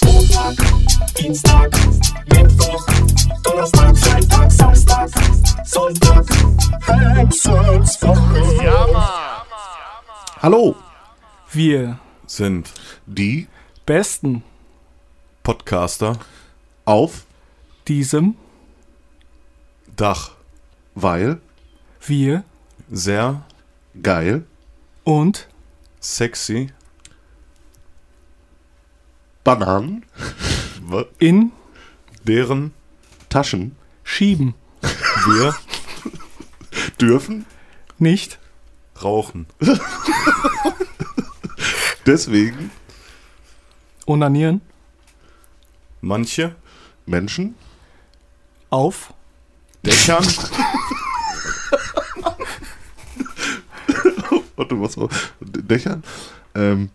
Montag, Dienstag, Mittwoch, Donnerstag, Freitag, Samstag, Sonntag, Hexenswoche. Ja, Mann. Hallo, Wir Sind die besten Podcaster auf, diesem Dach weil, wir sehr geil, und sexy Bananen, in deren Taschen schieben wir dürfen. nicht rauchen. Deswegen onanieren Manche Menschen auf Dächern Warte, was war? Dächern ähm,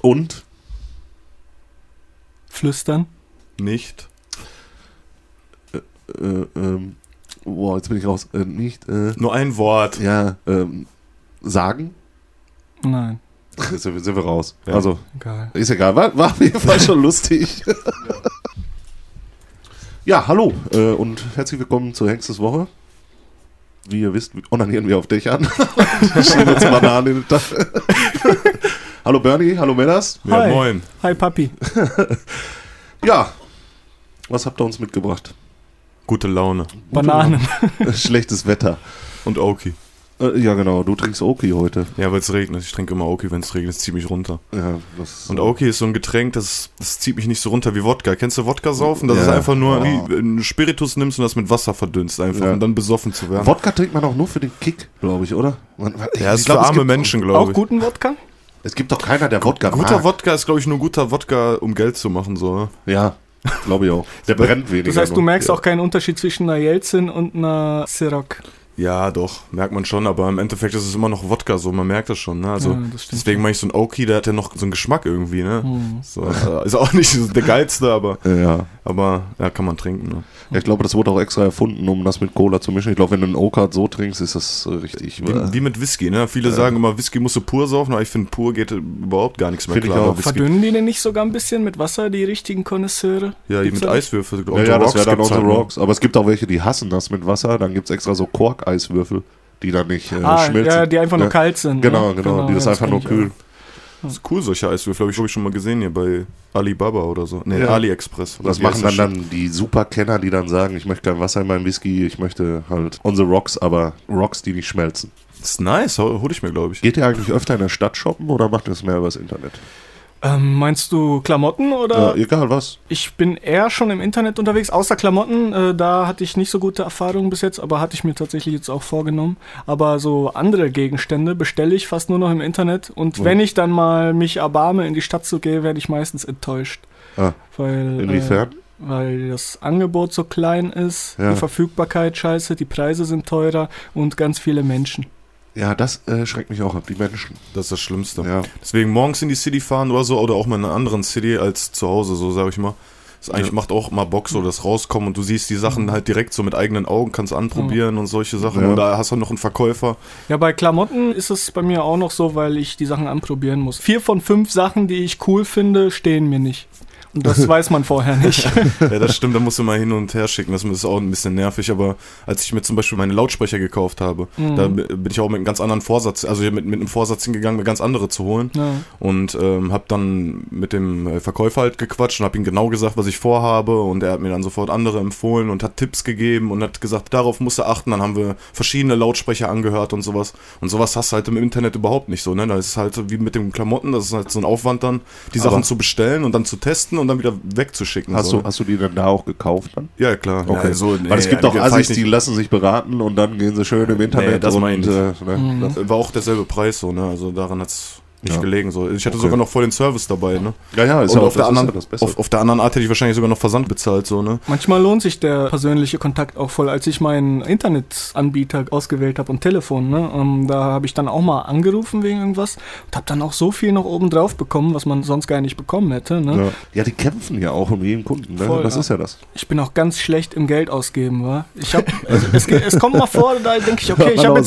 und flüstern nicht äh, ähm, boah, jetzt bin ich raus. Äh, nicht, äh, nur ein Wort. ja, ähm, sagen. nein Jetzt sind wir, sind wir raus. Ja. Also, egal ist egal. War, war auf jeden Fall schon lustig. ja, hallo äh, und herzlich willkommen zur Hengstes Woche. Wie ihr wisst, onanieren wir auf Dächern. Schieben uns Bananen in den Tag. Hallo Bernie, hallo Männers. Ja, Hi. moin. hi Papi Ja, was habt ihr uns mitgebracht? Gute Laune. Bananen Schlechtes Wetter. Und Oki. Äh, ja, genau, du trinkst Oki heute. Ja, weil es regnet. Ich trinke immer Oki, wenn es regnet. Es zieht mich runter. Ja, das Und Oki ist so ein Getränk, das, das zieht mich nicht so runter wie Wodka. Kennst du Wodka saufen? Das Ja. ist einfach nur, Oh. wie wenn du Spiritus nimmst und das mit Wasser verdünnst einfach, Ja. um dann besoffen zu werden. Wodka trinkt man auch nur für den Kick, glaube ich, oder? Man, ja, ich ist glaub, für es arme gibt- Menschen, auch glaube ich. guten Wodka Es gibt doch keiner, der Wodka Guter mag. Wodka ist, glaube ich, nur guter Wodka, um Geld zu machen, so. Ja, glaube ich auch. Der brennt weniger. das heißt du merkst auch keinen Unterschied zwischen einer Jelzin und einer Ciroc Ja, doch, merkt man schon, aber im Endeffekt ist es immer noch Wodka, so, man merkt das schon, ne? Also, Ja, deswegen mache ich so ein Oki, der hat ja noch so einen Geschmack irgendwie, ne? Hm. So, äh, ist auch nicht so der geilste, aber, Ja. aber, ja, kann man trinken, ne? ja, ich glaube, das wurde auch extra erfunden, um das mit Cola zu mischen. Ich glaube, wenn du einen Okat so trinkst, ist das äh, richtig. Wie, wie mit Whisky, ne? Viele sagen immer, Whisky musst du pur saufen, aber ich finde, pur geht überhaupt gar nichts mehr Find ich klar. verdünnen die denn nicht sogar ein bisschen mit Wasser die richtigen Konnoisseure ja, die mit? Eiswürfel. ja, the ja, das wäre dann on the halt, rocks. Aber es gibt auch welche, die hassen das mit Wasser. Dann gibt es extra so Kork-Eiswürfel, die dann nicht äh, ah schmelzen. ja die einfach nur Ne? kalt sind Genau, ne? genau, die das ja, einfach nur kühlen. Das ist cool, solche Eiswürfel. Habe ich, glaub ich, schon mal gesehen hier bei Alibaba oder so. Nee, Ja. AliExpress. Das machen dann, dann die Superkenner, die dann sagen, ich möchte kein Wasser in meinem Whisky, ich möchte halt on the rocks, aber Rocks, die nicht schmelzen. Das ist nice, hol hol ich mir, glaube ich. Geht ihr eigentlich öfter in der Stadt shoppen oder macht ihr das mehr übers Internet? Ähm, meinst du Klamotten oder? Äh, egal was. Ich bin eher schon im Internet unterwegs, außer Klamotten. Äh, da hatte ich nicht so gute Erfahrungen bis jetzt, aber hatte ich mir tatsächlich jetzt auch vorgenommen. Aber so andere Gegenstände bestelle ich fast nur noch im Internet. Und Ja. wenn ich dann mal mich erbarme, in die Stadt zu gehen, werde ich meistens enttäuscht. Ah, Weil, inwiefern? Äh, weil das Angebot so klein ist, Ja. die Verfügbarkeit scheiße, die Preise sind teurer und ganz viele Menschen. Ja, das äh, schreckt mich auch ab, die Menschen. Das ist das Schlimmste. Ja. Deswegen morgens in die City fahren oder so, oder auch mal in einer anderen City als zu Hause, so sage ich mal. Das eigentlich Ja. macht auch mal Bock, so das rauskommen und du siehst die Sachen halt direkt so mit eigenen Augen, kannst anprobieren und solche Sachen. Ja. Und da hast du noch einen Verkäufer. Ja, bei Klamotten ist es bei mir auch noch so, weil ich die Sachen anprobieren muss. Vier von fünf Sachen, die ich cool finde, stehen mir nicht. Das weiß man vorher nicht. Ja, das stimmt, da musst du mal hin und her schicken. Das ist auch ein bisschen nervig, aber als ich mir zum Beispiel meine Lautsprecher gekauft habe, Mhm. da bin ich auch mit einem ganz anderen Vorsatz, also mit, mit einem Vorsatz hingegangen, mir ganz andere zu holen. Ja. Und ähm, habe dann mit dem äh, Verkäufer halt gequatscht und habe ihm genau gesagt, was ich vorhabe. Und er hat mir dann sofort andere empfohlen und hat Tipps gegeben und hat gesagt, darauf musst du achten. Dann haben wir verschiedene Lautsprecher angehört und sowas. Und sowas hast du halt im Internet überhaupt nicht so. Ne? Da ist es halt wie mit den Klamotten, das ist halt so ein Aufwand dann, die Aber- Sachen zu bestellen und dann zu testen und dann wieder wegzuschicken. Hast, so, du, hast du die denn da auch gekauft dann? Ja, klar. Okay. Ja, so, Weil es nee, gibt auch fahr ich Assis, die lassen sich beraten und dann gehen sie schön im Internet das und ich äh, ne, Mhm. das, War auch derselbe Preis so, ne? Also daran hat's nicht Ja. gelegen. So. Ich hatte Okay. sogar noch voll den Service dabei, ne? Ja, ja, ist und ja auf, der anderen, ist ja das Beste. auf, auf der anderen Art hätte ich wahrscheinlich sogar noch Versand bezahlt, so, ne? Manchmal lohnt sich der persönliche Kontakt auch voll. Als ich meinen Internetanbieter ausgewählt habe und Telefon, ne, ähm, da habe ich dann auch mal angerufen wegen irgendwas und habe dann auch so viel noch oben drauf bekommen, was man sonst gar nicht bekommen hätte. Ne? ja. ja, die kämpfen ja auch um jeden Kunden. Ne? Voll, das ja. ist ja das. Ich bin auch ganz schlecht im Geld ausgeben, wa? Ich hab, also es, es kommt mal vor, da denke ich, okay, ich habe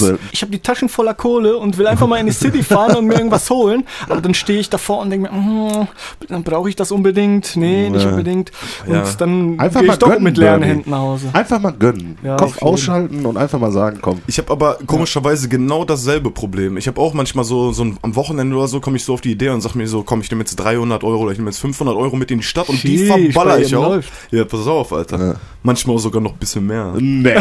habe die Taschen voller Kohle und will einfach mal in die City fahren und mir irgendwas holen holen, aber dann stehe ich davor und denke mir, mm, dann brauche ich das unbedingt, nee, nicht unbedingt. Und Ja. dann Einfach gehe mal ich doch gönnen, mit leeren Bernie. Händen nach Hause. Einfach mal gönnen. Ja, Kopf ausschalten und einfach mal sagen, komm. Ich habe aber komischerweise genau dasselbe Problem. Ich habe auch manchmal so, so ein, am Wochenende oder so komme ich so auf die Idee und sag mir so, komm, ich nehme jetzt 300 Euro oder ich nehme jetzt 500 Euro mit in die Stadt und die Sheesh, verballer ich auch. läuft. Ja, pass auf, Alter. Ja. Manchmal auch sogar noch ein bisschen mehr. Nee.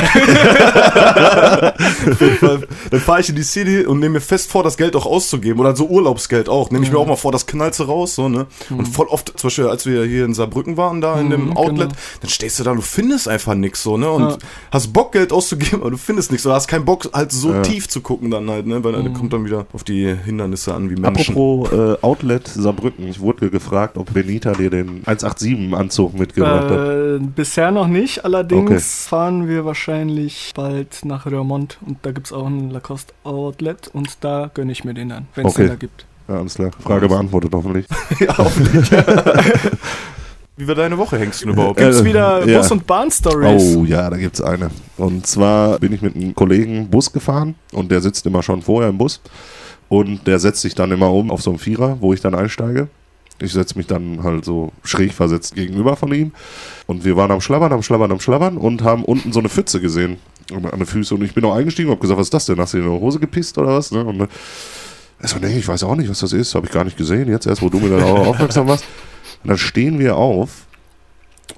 Dann fahre ich in die City und nehme mir fest vor, das Geld auch auszugeben. Oder so Urlaubsgeld auch. Nehme ich mir auch mal vor, das knallst du raus. So, ne? Und voll oft, zum Beispiel, als wir hier in Saarbrücken waren, da in dem Mhm, Outlet, genau. dann stehst du da, du findest einfach nichts so, ne? Und Ja. hast Bock, Geld auszugeben, aber du findest nichts. Oder hast keinen Bock, halt so Ja. tief zu gucken dann halt, ne? Weil Mhm. dann kommt dann wieder auf die Hindernisse an, wie Menschen. Apropos äh, Outlet Saarbrücken. Ich wurde gefragt, ob Benita dir den 187-Anzug mitgebracht hat. Äh, bisher noch nicht, allerdings fahren wir wahrscheinlich bald nach Röhrmond und da gibt es auch ein Lacoste Outlet und da gönne ich mir den dann, wenn es Okay. den da gibt. Ja, alles klar. Frage beantwortet hoffentlich. ja, hoffentlich. wie war deine Woche, Hengst du überhaupt? Äh, Gibt's wieder ja. Bus- und Bahn-Stories? Oh ja, da gibt's eine. Und zwar bin ich mit einem Kollegen Bus gefahren und der sitzt immer schon vorher im Bus und der setzt sich dann immer um auf so einen Vierer, wo ich dann einsteige. Ich setze mich dann halt so schräg versetzt gegenüber von ihm und wir waren am Schlabbern, am Schlabbern, am Schlabbern und haben unten so eine Pfütze gesehen an den Füßen und ich bin auch eingestiegen und hab gesagt, was ist das denn? Hast du dir in die Hose gepisst oder was? Ne? Und äh, er so, nee, ich weiß auch nicht, was das ist, habe ich gar nicht gesehen. Jetzt erst, wo du mir dann auch aufmerksam warst. Und dann stehen wir auf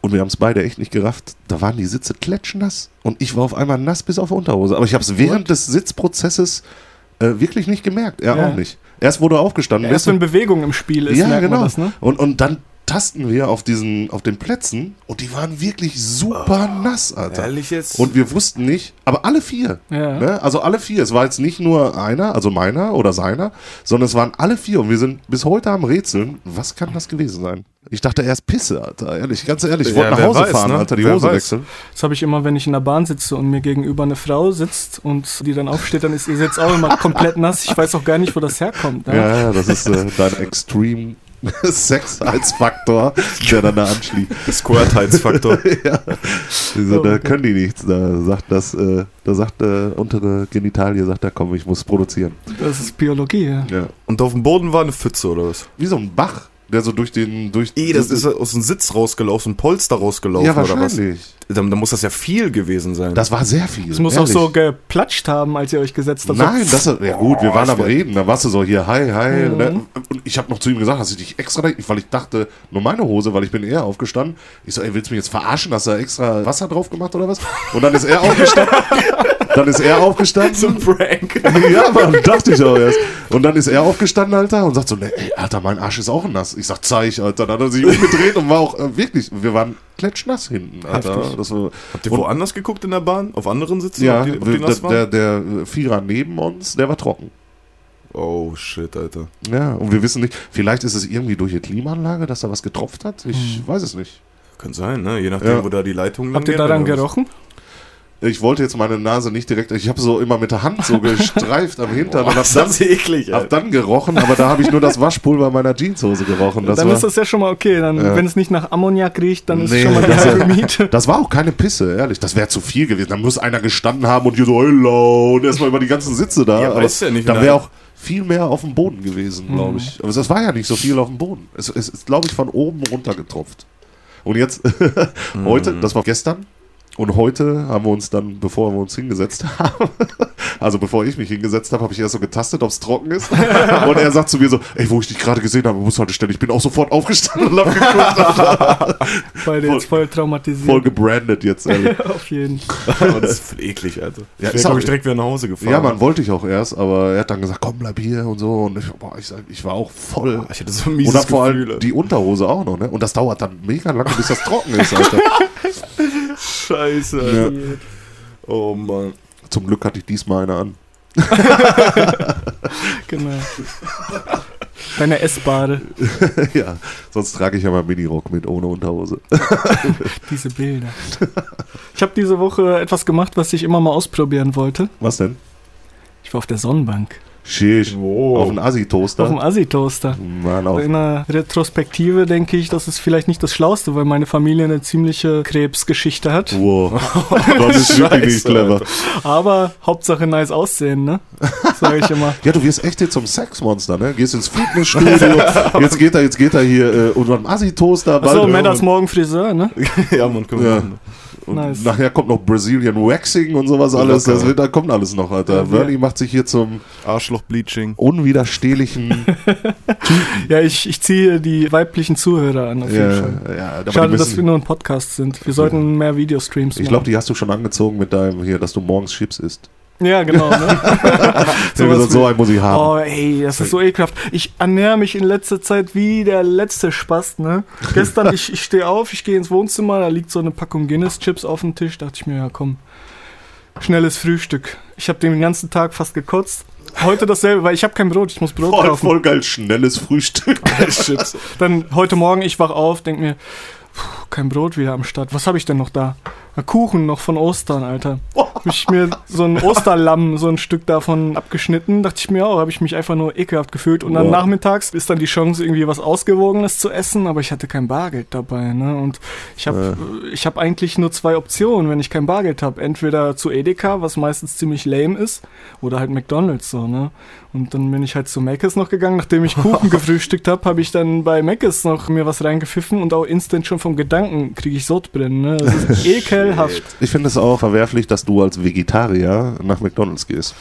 und wir haben es beide echt nicht gerafft. Da waren die Sitze klatschnass und ich war auf einmal nass bis auf die Unterhose. Aber ich habe es während des Sitzprozesses äh, wirklich nicht gemerkt. Er Ja. auch nicht. Erst wurde er aufgestanden. Erst wenn Bewegung im Spiel ist, ja, genau. das, ne? und, und dann tasten wir auf diesen, auf den Plätzen und die waren wirklich super nass, Alter. Ehrlich jetzt? Und wir wussten nicht, aber alle vier. Ja. Ne? Also alle vier. Es war jetzt nicht nur einer, also meiner oder seiner, sondern es waren alle vier. Und wir sind bis heute am Rätseln. Was kann das gewesen sein? Ich dachte erst Pisse, Alter. Ehrlich, ganz ehrlich. Ich Ja, wollte nach wer Hause weiß, fahren, ne? Alter, die Wer Hose weiß. wechseln. Das habe ich immer, wenn ich in der Bahn sitze und mir gegenüber eine Frau sitzt und die dann aufsteht, dann ist ihr Sitz auch immer komplett nass. Ich weiß auch gar nicht, wo das herkommt. Ne? Ja, ja, das ist äh, dein Extreme Sexheitsfaktor, der dann da anschließt. Squirtheitsfaktor. Diese, Oh, da okay. können die nichts. Da sagt das, äh, da sagt äh, untere Genitalie, sagt er, komm, ich muss produzieren. Das ist Biologie. Ja. Ja. Und auf dem Boden war eine Pfütze oder was? Wie so ein Bach, der so durch den, durch Eh, das ist aus dem Sitz rausgelaufen, ein Polster rausgelaufen ja oder was? Dann, dann muss das ja viel gewesen sein. Das war sehr viel. Es muss ehrlich. auch so geplatscht haben, als ihr euch gesetzt habt. Nein, das ist, ja gut, wir Oh, waren am Reden, da warst du so hier, hi, hi. Mhm. Ne? Und ich habe noch zu ihm gesagt, dass ich dich extra, weil ich dachte, nur meine Hose, weil ich bin eher aufgestanden. Ich so, ey, willst du mich jetzt verarschen? Hast du da extra Wasser drauf gemacht oder was? Und dann ist er aufgestanden. dann ist er aufgestanden. Prank. ja, Mann, dachte ich auch erst. Und dann ist er aufgestanden, Alter, und sagt so, ne, ey, Alter, mein Arsch ist auch nass. Ich sag, zeig, Alter. Dann hat er sich umgedreht und war auch äh, wirklich, wir waren klatschnass hinten, Alter. Heftig. Das war, Habt ihr woanders geguckt in der Bahn? Auf anderen Sitzen? ja, Ob die, ob die der, der, der Vierer neben uns, der war trocken. oh, shit, Alter. Ja, und wir wissen nicht, vielleicht ist es irgendwie durch die Klimaanlage, dass da was getropft hat. Ich weiß es nicht. Kann sein, ne? Je nachdem, Ja. wo da die Leitungen Habt ihr lang daran gehen, oder gerochen? Ich wollte jetzt meine Nase nicht direkt, ich habe so immer mit der Hand so gestreift am Hintern was? und hab Das dann, ist eklig, hab dann gerochen, aber da habe ich nur das Waschpulver meiner Jeanshose gerochen. Das dann war, ist das ja schon mal okay. Dann, Ja. Wenn es nicht nach Ammoniak riecht, dann ist Nee, es schon mal die das- halbe Miete. Das war auch keine Pisse, ehrlich. Das wäre zu viel gewesen. Da muss einer gestanden haben und hier so, hello, und erstmal über die ganzen Sitze da. Ja, aber weißt ja nicht, dann wäre auch viel mehr auf dem Boden gewesen, glaube ich. Aber es war ja nicht so viel auf dem Boden. Es, es ist, glaube ich, von oben runter getropft. Und jetzt, heute, das war gestern. Und heute haben wir uns dann, bevor wir uns hingesetzt haben, also bevor ich mich hingesetzt habe, habe ich erst so getastet, ob es trocken ist. Und er sagt zu mir so, ey, wo ich dich gerade gesehen habe, muss heute stellen. Ich bin auch sofort aufgestanden und habe geguckt. Beide voll- jetzt voll traumatisiert. Voll gebrandet jetzt, ehrlich. Auf jeden. Aber das ist voll eklig, Alter. Ja, ich glaube auch- ich, direkt wieder nach Hause gefahren. Ja, man wollte ich auch erst, aber er hat dann gesagt, komm, bleib hier und so. Und ich, boah, ich, sag, ich war auch voll. Ich hatte so ein Und mieses dann vor allem die Unterhose auch noch, ne? Und das dauert dann mega lange, bis das trocken ist, Alter. Scheiße, Alter. Oh, Mann. Zum Glück hatte ich diesmal eine an. Genau. Deine Essbare, ja, sonst trage ich ja mal Minirock mit ohne Unterhose. diese Bilder. Ich habe diese Woche etwas gemacht, was ich immer mal ausprobieren wollte. Was denn? Ich war auf der Sonnenbank. Wow. Auf einen Assi-Toaster. Auf dem Assi-Toaster. Auf. In der Retrospektive denke ich, das ist vielleicht nicht das Schlauste, weil meine Familie eine ziemliche Krebsgeschichte hat. Wow. Das ist wirklich clever. Aber Hauptsache nice aussehen, ne? Sag ich immer. Ja, du wirst echt jetzt zum Sexmonster, ne? Gehst ins Fitnessstudio, jetzt geht er, jetzt geht er hier äh, unter einem Assi-Toaster. Achso, Männers morgen Friseur, ne? ja, man, können wir Ja. machen. Und Nice. nachher kommt noch Brazilian Waxing und sowas alles. Das wird, da kommt alles noch, Alter. Ja, Bernie macht sich hier zum Arschloch-Bleaching. unwiderstehlichen. Ja, ich, ich ziehe die weiblichen Zuhörer an, auf jeden ja, Fall. ja, Schade, dass wir nur ein Podcast sind. Wir sollten mehr Videostreams machen. Ich glaube, die hast du schon angezogen mit deinem hier, dass du morgens Chips isst. Ja, genau, ne? So, gesagt, so einen muss ich haben. Oh, ey, das ist so ekelhaft. Ich ernähre mich in letzter Zeit wie der letzte Spast, ne? Gestern, ich, ich stehe auf, ich gehe ins Wohnzimmer, da liegt so eine Packung Guinness-Chips auf dem Tisch. Dachte ich mir, ja komm, schnelles Frühstück. Ich habe den ganzen Tag fast gekotzt. Heute dasselbe, weil ich habe kein Brot, ich muss Brot Voll, kaufen. voll geil, schnelles Frühstück. Chips. Dann heute Morgen, ich wach auf, denk mir, puh, kein Brot wieder am Start. Was habe ich denn noch da? Ja, Kuchen noch von Ostern, Alter. Hab ich mir so ein Osterlamm, so ein Stück davon abgeschnitten. Dachte ich mir auch, habe ich mich einfach nur ekelhaft gefühlt. Und dann Boah. nachmittags ist dann die Chance, irgendwie was Ausgewogenes zu essen, aber ich hatte kein Bargeld dabei. Ne? Und ich habe ich hab eigentlich nur zwei Optionen, wenn ich kein Bargeld habe. Entweder zu Edeka, was meistens ziemlich lame ist, oder halt McDonalds so, ne? Und dann bin ich halt zu Mc's noch gegangen. Nachdem ich Kuchen gefrühstückt habe, habe ich dann bei Mc's noch mir was reingepfiffen und auch instant schon vom Gedanken kriege ich Sodbrennen. Ne? Das ist ekelhaft. Ich finde es auch verwerflich, dass du als Vegetarier nach McDonalds gehst.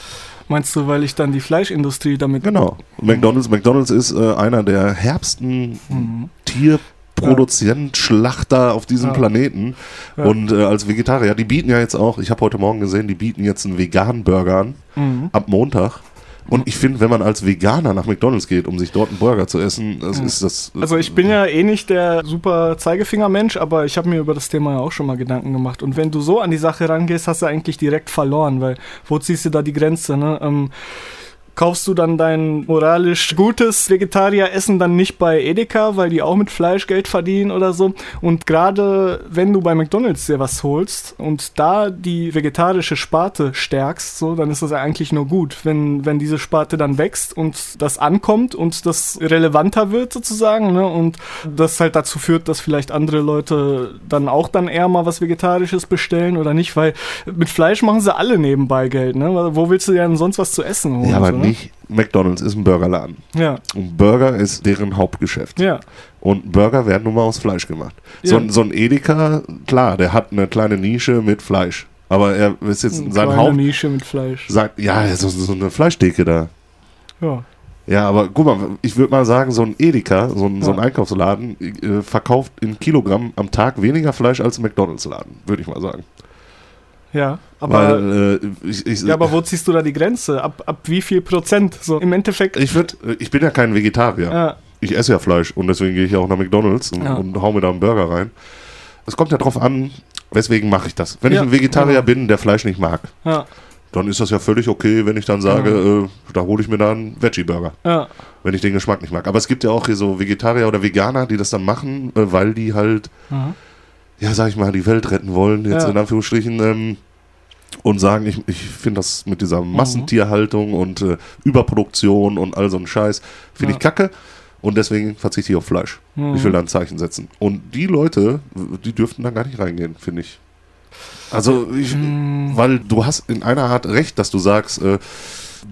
Meinst du, weil ich dann die Fleischindustrie damit... Genau. McDonalds, McDonalds ist äh, einer der herbsten Mhm. Tierproduzent, Schlachter auf diesem Ja. Planeten. Ja. Und äh, als Vegetarier, die bieten ja jetzt auch, ich habe heute Morgen gesehen, die bieten jetzt einen veganen Burger an, Mhm. ab Montag. Und ich finde, wenn man als Veganer nach McDonalds geht, um sich dort einen Burger zu essen, das Ja. ist das. Also ich bin ja eh nicht der super Zeigefinger-Mensch, aber ich habe mir über das Thema ja auch schon mal Gedanken gemacht. Und wenn du so an die Sache rangehst, hast du eigentlich direkt verloren, weil wo ziehst du da die Grenze? Ne? Ähm, kaufst du dann dein moralisch gutes Vegetarieressen dann nicht bei Edeka, weil die auch mit Fleisch Geld verdienen oder so. Und gerade wenn du bei McDonalds dir was holst und da die vegetarische Sparte stärkst, so, dann ist das ja eigentlich nur gut, wenn, wenn diese Sparte dann wächst und das ankommt und das relevanter wird sozusagen, ne? Und das halt dazu führt, dass vielleicht andere Leute dann auch dann eher mal was Vegetarisches bestellen oder nicht, weil mit Fleisch machen sie alle nebenbei Geld, ne? Wo willst du denn sonst was zu essen holen? ja, aber so, ne? Nicht. McDonalds ist ein Burgerladen. Ja, Und Burger ist deren Hauptgeschäft. ja. Und Burger werden nun mal aus Fleisch gemacht. So, Ja. ein- so ein Edeka, klar, der hat eine kleine Nische mit Fleisch. Aber er ist jetzt Eine sein kleine Haupt. Nische mit Fleisch. Sein, ja, so, so eine Fleischtheke da. Ja. Ja, aber guck mal, ich würde mal sagen, so ein Edeka, so ein, so ein Ja. Einkaufsladen, äh, verkauft in Kilogramm am Tag weniger Fleisch als ein McDonalds-Laden, würde ich mal sagen. Ja, aber, Weil äh, ich, ich, ja, aber wo ziehst du da die Grenze? Ab, ab wie viel Prozent? So im Endeffekt. ich, würd, ich bin ja kein Vegetarier. ja, Ich esse ja Fleisch und deswegen gehe ich ja auch nach McDonalds und, Ja. und hau mir da einen Burger rein. Es kommt ja drauf an, weswegen mache ich das. Wenn Ja, ich ein Vegetarier genau. bin, der Fleisch nicht mag, dann ist das ja völlig okay, wenn ich dann sage, äh, da hole ich mir dann einen Veggie-Burger, wenn ich den Geschmack nicht mag. Aber es gibt ja auch hier so Vegetarier oder Veganer, die das dann machen, äh, weil die halt, aha. Ja, sag ich mal, die Welt retten wollen, jetzt Ja. in Anführungsstrichen, ähm, und sagen, ich, ich finde das mit dieser Mhm. Massentierhaltung und äh, Überproduktion und all so ein Scheiß, finde Ja. ich kacke. Und deswegen verzichte ich auf Fleisch. Mhm. Ich will da ein Zeichen setzen. Und die Leute, die dürften da gar nicht reingehen, finde ich. Also, ich, Mhm. weil du hast in einer Art recht, dass du sagst, äh,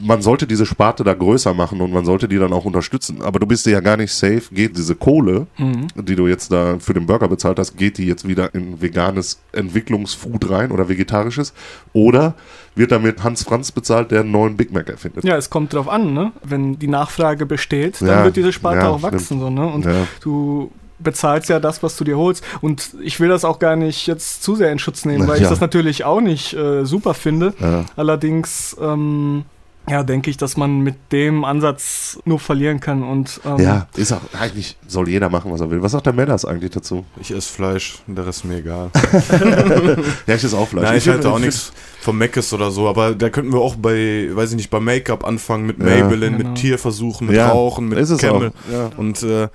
man sollte diese Sparte da größer machen und man sollte die dann auch unterstützen. Aber du bist dir ja gar nicht safe, geht diese Kohle, Mhm. die du jetzt da für den Burger bezahlt hast, geht die jetzt wieder in veganes Entwicklungsfood rein oder vegetarisches? Oder wird damit Hans Franz bezahlt, der einen neuen Big Mac erfindet? Ja, es kommt drauf an, ne? Wenn die Nachfrage besteht, dann Ja, wird diese Sparte ja, auch wachsen, so, ne? Und Ja. du bezahlst ja das, was du dir holst. Und ich will das auch gar nicht jetzt zu sehr in Schutz nehmen, weil Ja. ich das natürlich auch nicht äh, super finde. Ja. Allerdings, ähm, ja, denke ich, dass man mit dem Ansatz nur verlieren kann. Und ähm, Ja, ist auch, eigentlich soll jeder machen, was er will. Was sagt der Männers eigentlich dazu? Ich esse Fleisch, der Rest ist mir egal. Ja, ich esse auch Fleisch. Nein, ich halte auch nichts vom Meckes oder so, aber da könnten wir auch bei, weiß ich nicht, bei Make-up anfangen, mit Ja. Maybelline, Genau. mit Tierversuchen, mit Ja, Rauchen, mit ist es Camel. auch. Ja. Und äh,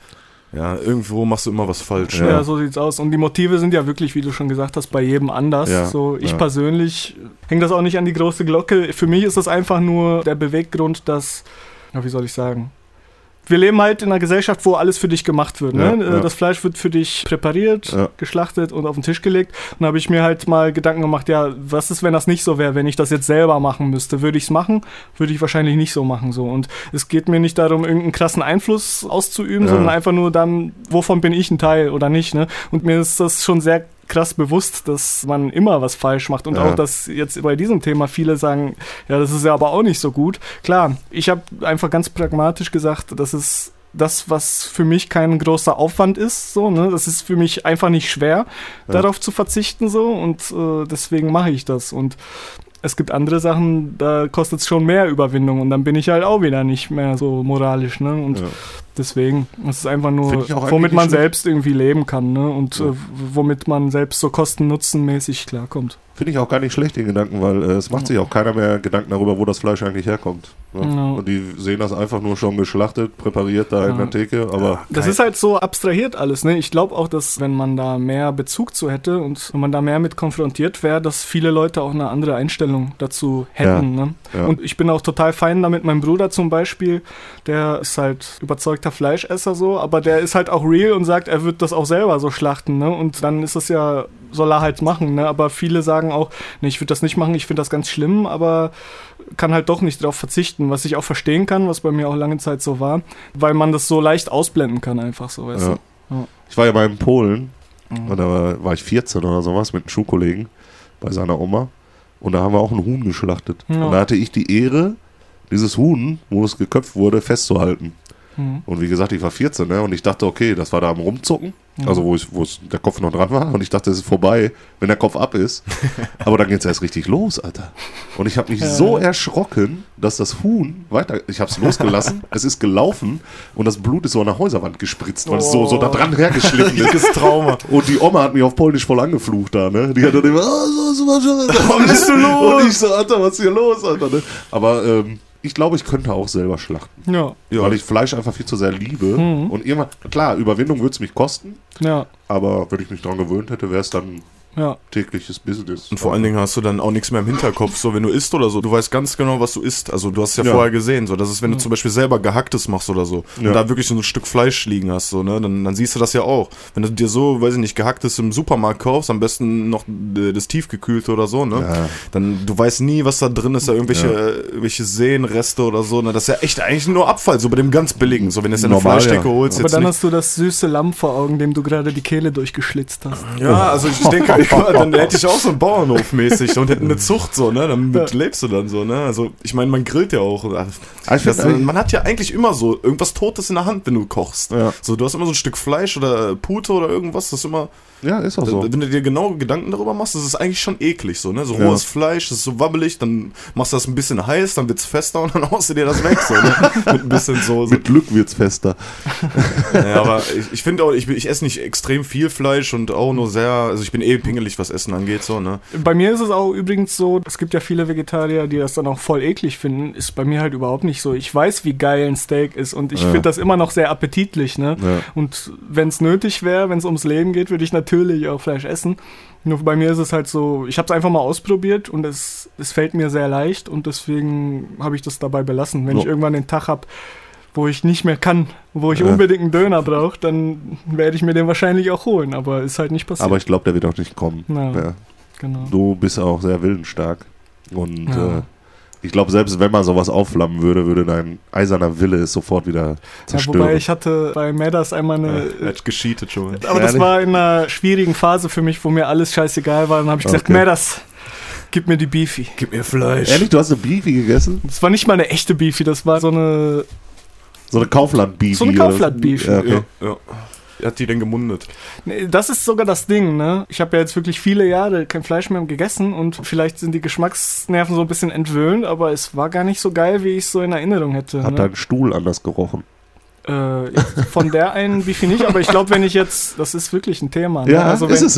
Ja, irgendwo machst du immer was falsch. Ja. Ja. so sieht's aus. Und die Motive sind ja wirklich, wie du schon gesagt hast, bei jedem anders. Ja, So, ich ja. persönlich hänge das auch nicht an die große Glocke. Für mich ist das einfach nur der Beweggrund, dass, wie soll ich sagen? Wir leben halt in einer Gesellschaft, wo alles für dich gemacht wird. Ne? Ja, Äh, ja. Das Fleisch wird für dich präpariert, Ja. geschlachtet und auf den Tisch gelegt. Und da habe ich mir halt mal Gedanken gemacht, ja, was ist, wenn das nicht so wäre, wenn ich das jetzt selber machen müsste? Würde ich es machen? Würde ich wahrscheinlich nicht so machen. So. Und es geht mir nicht darum, irgendeinen krassen Einfluss auszuüben, sondern einfach nur dann, wovon bin ich ein Teil oder nicht. Ne? Und mir ist das schon sehr krass bewusst, dass man immer was falsch macht und Ja. auch, dass jetzt bei diesem Thema viele sagen, ja, das ist ja aber auch nicht so gut. Klar, ich habe einfach ganz pragmatisch gesagt, das ist das, was für mich kein großer Aufwand ist, so, ne? Das ist für mich einfach nicht schwer, Ja. darauf zu verzichten, so, und äh, deswegen mache ich das. Und es gibt andere Sachen, da kostet es schon mehr Überwindung und dann bin ich halt auch wieder nicht mehr so moralisch, ne? Und Ja. Deswegen, es ist einfach nur, womit man selbst irgendwie leben kann, ne? Und Ja. äh, womit man selbst so kosten-nutzen-mäßig klarkommt. Finde ich auch gar nicht schlecht, den Gedanken, weil äh, es macht sich auch keiner mehr Gedanken darüber, wo das Fleisch eigentlich herkommt. Ne? Ja. Und die sehen das einfach nur schon geschlachtet, präpariert da in der Theke, aber Das ist halt so abstrahiert alles, ne? Ich glaube auch, dass wenn man da mehr Bezug zu hätte und wenn man da mehr mit konfrontiert wäre, dass viele Leute auch eine andere Einstellung dazu hätten, ne? Und ich bin auch total fein damit. Mein Bruder zum Beispiel, der ist halt überzeugter Fleischesser so, aber der ist halt auch real und sagt, er wird das auch selber so schlachten, ne? Und dann ist das ja, soll er halt machen, ne? Aber viele sagen auch, nee, ich würde das nicht machen, ich finde das ganz schlimm, aber kann halt doch nicht darauf verzichten, was ich auch verstehen kann, was bei mir auch lange Zeit so war, weil man das so leicht ausblenden kann, einfach so, weißt Ja. du? Ja. Ich war ja mal in Polen Mhm. und da war, war ich 14 oder sowas mit einem Schulkollegen bei seiner Oma und da haben wir auch ein Huhn geschlachtet. Ja. Und da hatte ich die Ehre, dieses Huhn, wo es geköpft wurde, festzuhalten. Mhm. Und wie gesagt, ich war 14 ne? und ich dachte, okay, das war da am Rumzucken, Mhm. also wo, ich, wo der Kopf noch dran war und ich dachte, es ist vorbei, wenn der Kopf ab ist. Aber dann geht es erst richtig los, Alter. Und ich habe mich so erschrocken, dass das Huhn weiter, ich habe es losgelassen, es ist gelaufen und das Blut ist so an der Häuserwand gespritzt, weil es so, so da dran hergeschliffen ist. Richtiges Trauma. Und die Oma hat mich auf Polnisch voll angeflucht da, ne? Die hat dann immer, ah, so, so, so, was bist du los? Und ich so, Alter, was ist hier los, Alter, ne? Aber ähm, ich glaube, ich könnte auch selber schlachten. Ja, Ja. Weil ich Fleisch einfach viel zu sehr liebe. Mhm. Und irgendwann, klar, Überwindung würde es mich kosten, ja, aber wenn ich mich daran gewöhnt hätte, wäre es dann ja. tägliches Business. Und vor allen Dingen hast du dann auch nichts mehr im Hinterkopf, so wenn du isst oder so. Du weißt ganz genau, was du isst. Also du hast es ja, Ja. vorher gesehen. So, das ist, wenn du zum Beispiel selber gehacktes machst oder so Ja. und da wirklich so ein Stück Fleisch liegen hast, so, ne, dann, dann siehst du das ja auch. Wenn du dir so, weiß ich nicht, gehacktes im Supermarkt kaufst, am besten noch das tiefgekühlte oder so, ne? Ja. Dann du weißt nie, was da drin ist, da irgendwelche, Ja. äh, irgendwelche Seenreste oder so. Ne? Das ist ja echt eigentlich nur Abfall, so bei dem ganz billigen. So wenn du es in eine Normal, Fleischdecke ja. holst, Aber jetzt dann nicht. hast du das süße Lamm vor Augen, dem du gerade die Kehle durchgeschlitzt hast. Ja, also ich denke, dann hätte ich auch so einen Bauernhof mäßig und hätte eine Zucht so, ne? Damit lebst du dann so, ne? Also ich meine, man grillt ja auch. Ich Das, man hat ja eigentlich immer so irgendwas Totes in der Hand, wenn du kochst. Ja. So, du hast immer so ein Stück Fleisch oder Pute oder irgendwas, das ist immer, Ja, ist auch so. wenn du dir genau Gedanken darüber machst, das ist eigentlich schon eklig so, ne? So Ja. rohes Fleisch, das ist so wabbelig, dann machst du das ein bisschen heiß, dann wird's fester und dann haust du dir das weg, so, ne? Mit ein bisschen Soße. Mit Glück wird's fester. Ja, aber ich, ich finde auch, ich, ich esse nicht extrem viel Fleisch und auch nur sehr, also ich bin eh pingelig, was Essen angeht, so, ne? Bei mir ist es auch übrigens so, es gibt ja viele Vegetarier, die das dann auch voll eklig finden. Ist bei mir halt überhaupt nicht so. Ich weiß, wie geil ein Steak ist und ich Ja. finde das immer noch sehr appetitlich, ne? Ja. Und wenn es nötig wäre, wenn es ums Leben geht, würde ich natürlich auch Fleisch essen. Nur bei mir ist es halt so, ich habe es einfach mal ausprobiert und es, es fällt mir sehr leicht und deswegen habe ich das dabei belassen. Wenn Ja. ich irgendwann den Tag habe, wo ich nicht mehr kann, wo ich Ja. unbedingt einen Döner brauche, dann werde ich mir den wahrscheinlich auch holen, aber ist halt nicht passiert. Aber ich glaube, der wird auch nicht kommen. Ja. Ja. genau. Du bist auch sehr willensstark. Und Ja. äh, ich glaube, selbst wenn man sowas aufflammen würde, würde dein eiserner Wille es sofort wieder Ja, zerstören. wobei ich hatte bei Madders einmal eine. Er hat gescheatet schon. aber das Ehrlich? war in einer schwierigen Phase für mich, wo mir alles scheißegal war. Dann habe ich gesagt, Okay. Madders, gib mir die Beefy. Gib mir Fleisch. Ehrlich, du hast eine Beefy gegessen? Das war nicht mal eine echte Beefy, das war so eine. So eine Kaufland-Beefy? So eine? Kaufland-Beefy. Ja, okay. Ja, ja. Hat die denn gemundet? Nee, Das ist sogar das Ding, ne? Ich habe ja jetzt wirklich viele Jahre kein Fleisch mehr gegessen und vielleicht sind die Geschmacksnerven so ein bisschen entwöhnt, aber es war gar nicht so geil, wie ich es so in Erinnerung hätte. Hat ne? dein Stuhl anders gerochen? Äh, von der einen Beefy nicht, aber ich glaube, wenn ich jetzt, das ist wirklich ein Thema. Ne? Ja, also ist wenn, es.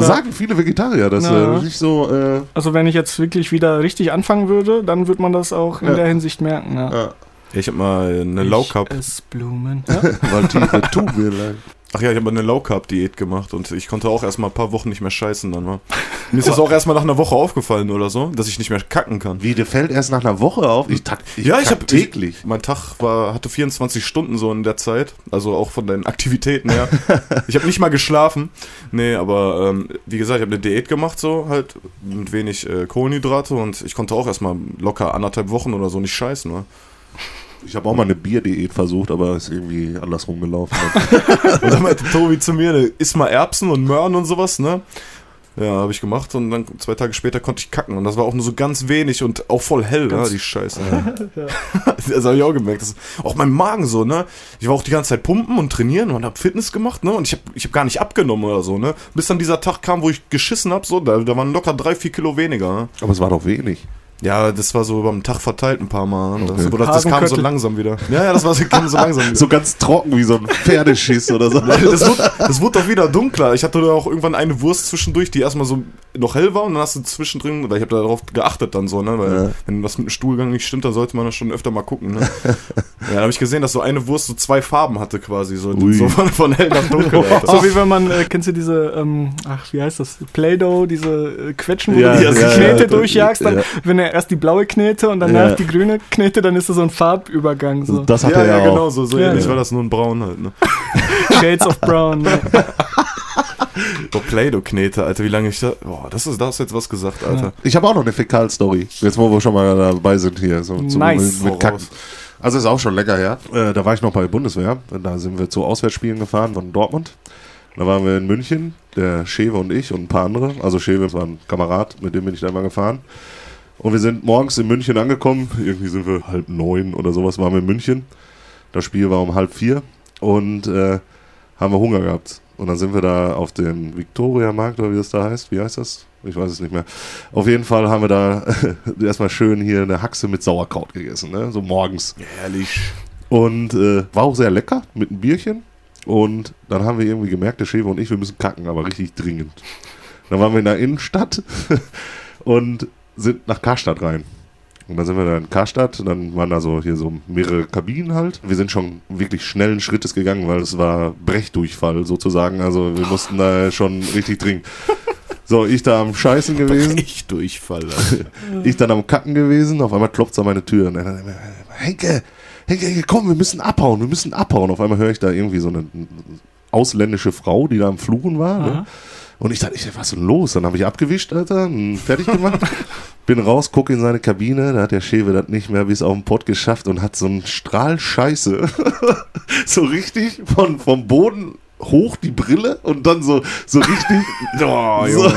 Äh, Sagen viele Vegetarier, dass Ja. äh, nicht so. Äh, Also wenn ich jetzt wirklich wieder richtig anfangen würde, dann würde man das auch in Ja. der Hinsicht merken. Ja. ja. Ja, ich habe mal eine Low Carb. Ich Blumen. Ja? Weil tiefe mir leid. Ach ja, ich habe mal eine Low Carb Diät gemacht und ich konnte auch erstmal ein paar Wochen nicht mehr scheißen dann mal. Mir ist das auch erstmal nach einer Woche aufgefallen oder so, dass ich nicht mehr kacken kann. Wie, dir fällt erst nach einer Woche auf? Ich, tak, ich Ja, ich habe täglich. mein Tag war hatte 24 Stunden so in der Zeit, also auch von den Aktivitäten her. ich habe nicht mal geschlafen. Nee, aber ähm, wie gesagt, ich habe eine Diät gemacht so halt mit wenig äh, Kohlenhydrate und ich konnte auch erstmal locker anderthalb Wochen oder so nicht scheißen, ne? Ich habe auch mal eine Bierdiät versucht, aber ist irgendwie andersrum gelaufen. Und dann meinte Tobi zu mir, ne, iss mal Erbsen und Möhren und sowas, ne? Ja, habe ich gemacht und dann zwei Tage später konnte ich kacken und das war auch nur so ganz wenig und auch voll hell, ja, die Scheiße. das habe ich auch gemerkt. Das, auch mein Magen so, ne? Ich war auch die ganze Zeit pumpen und trainieren und habe Fitness gemacht, ne? Und ich habe ich hab gar nicht abgenommen oder so, ne? Bis dann dieser Tag kam, wo ich geschissen habe, so, da, da waren locker drei, vier Kilo weniger. Ne? aber es war doch wenig. Ja, das war so über den Tag verteilt ein paar Mal. ne? Das, Okay. das, das kam so langsam wieder. Ja, ja, das war so, kam so langsam wieder. So ganz trocken wie so ein Pferdeschiss oder so. Das wurde, das wurde doch wieder dunkler. Ich hatte da auch irgendwann eine Wurst zwischendurch, die erstmal so noch hell war und dann hast du zwischendrin, weil ich habe darauf geachtet dann so, ne, weil Ja. wenn was mit dem Stuhlgang nicht stimmt, dann sollte man das schon öfter mal gucken, ne. ja, dann habe ich gesehen, dass so eine Wurst so zwei Farben hatte quasi, so, so von, von hell nach dunkel. Alter. So wie wenn man, äh, kennst du diese, ähm, ach, wie heißt das? Play-Doh, diese äh, Quetschen, wo Ja, du die ja, Knete ja. durchjagst, dann, Ja. wenn er erst die blaue Knete und danach Ja. die grüne Knete, dann ist das so ein Farbübergang, so. Das hat ja, er ja, ja, auch. genau, so, so Ja, ähnlich ja. war das nur ein Braun halt, ne. Shades of Brown. Ne? So Play-Doh-Knete, Alter, wie lange ich da, boah, das ist, da hast du jetzt was gesagt, Alter. Ich habe auch noch eine Fäkal-Story. Jetzt, wo wir schon mal dabei sind hier. So, Nice. Mit, mit Kacken. Voraus. Also ist auch schon länger her. Äh, da war ich noch bei Bundeswehr. Da sind wir zu Auswärtsspielen gefahren von Dortmund. Da waren wir in München, der Schewe und ich und ein paar andere. Also Schewe war ein Kamerad, mit dem bin ich da mal gefahren. Und wir sind morgens in München angekommen. Irgendwie sind wir halb neun oder sowas waren wir in München. Das Spiel war um halb vier. Und äh, haben wir Hunger gehabt. Und dann sind wir da auf dem Victoria-Markt oder wie das da heißt. Wie heißt das? Ich weiß es nicht mehr. Auf jeden Fall haben wir da erstmal schön hier eine Haxe mit Sauerkraut gegessen, ne? so morgens. Ehrlich. Und äh, war auch sehr lecker mit einem Bierchen. Und dann haben wir irgendwie gemerkt, der Schäfer und ich, wir müssen kacken, aber richtig dringend. Dann waren wir in der Innenstadt und sind nach Karstadt rein. Und dann sind wir da in Karstadt, dann waren da so hier so mehrere Kabinen halt. Wir sind schon wirklich schnellen Schrittes gegangen, weil es war Brechdurchfall sozusagen. Also wir mussten da schon richtig dringend. So, ich da am Scheißen gewesen. Ich Durchfall, Alter. Ich dann am Kacken gewesen, auf einmal klopft es an meine Tür. Und dann, Henke, Henke, Henke, komm, wir müssen abhauen, wir müssen abhauen. Auf einmal höre ich da irgendwie so eine ausländische Frau, die da am Fluchen war. Ne? Und ich dachte, ich, was ist denn los? Dann habe ich abgewischt, Alter, fertig gemacht. Bin raus, gucke in seine Kabine, da hat der Schewe das nicht mehr bis auf den Pott geschafft und hat so einen Strahl Scheiße. so richtig von, vom Boden hoch die Brille und dann so, so richtig. Oh, so,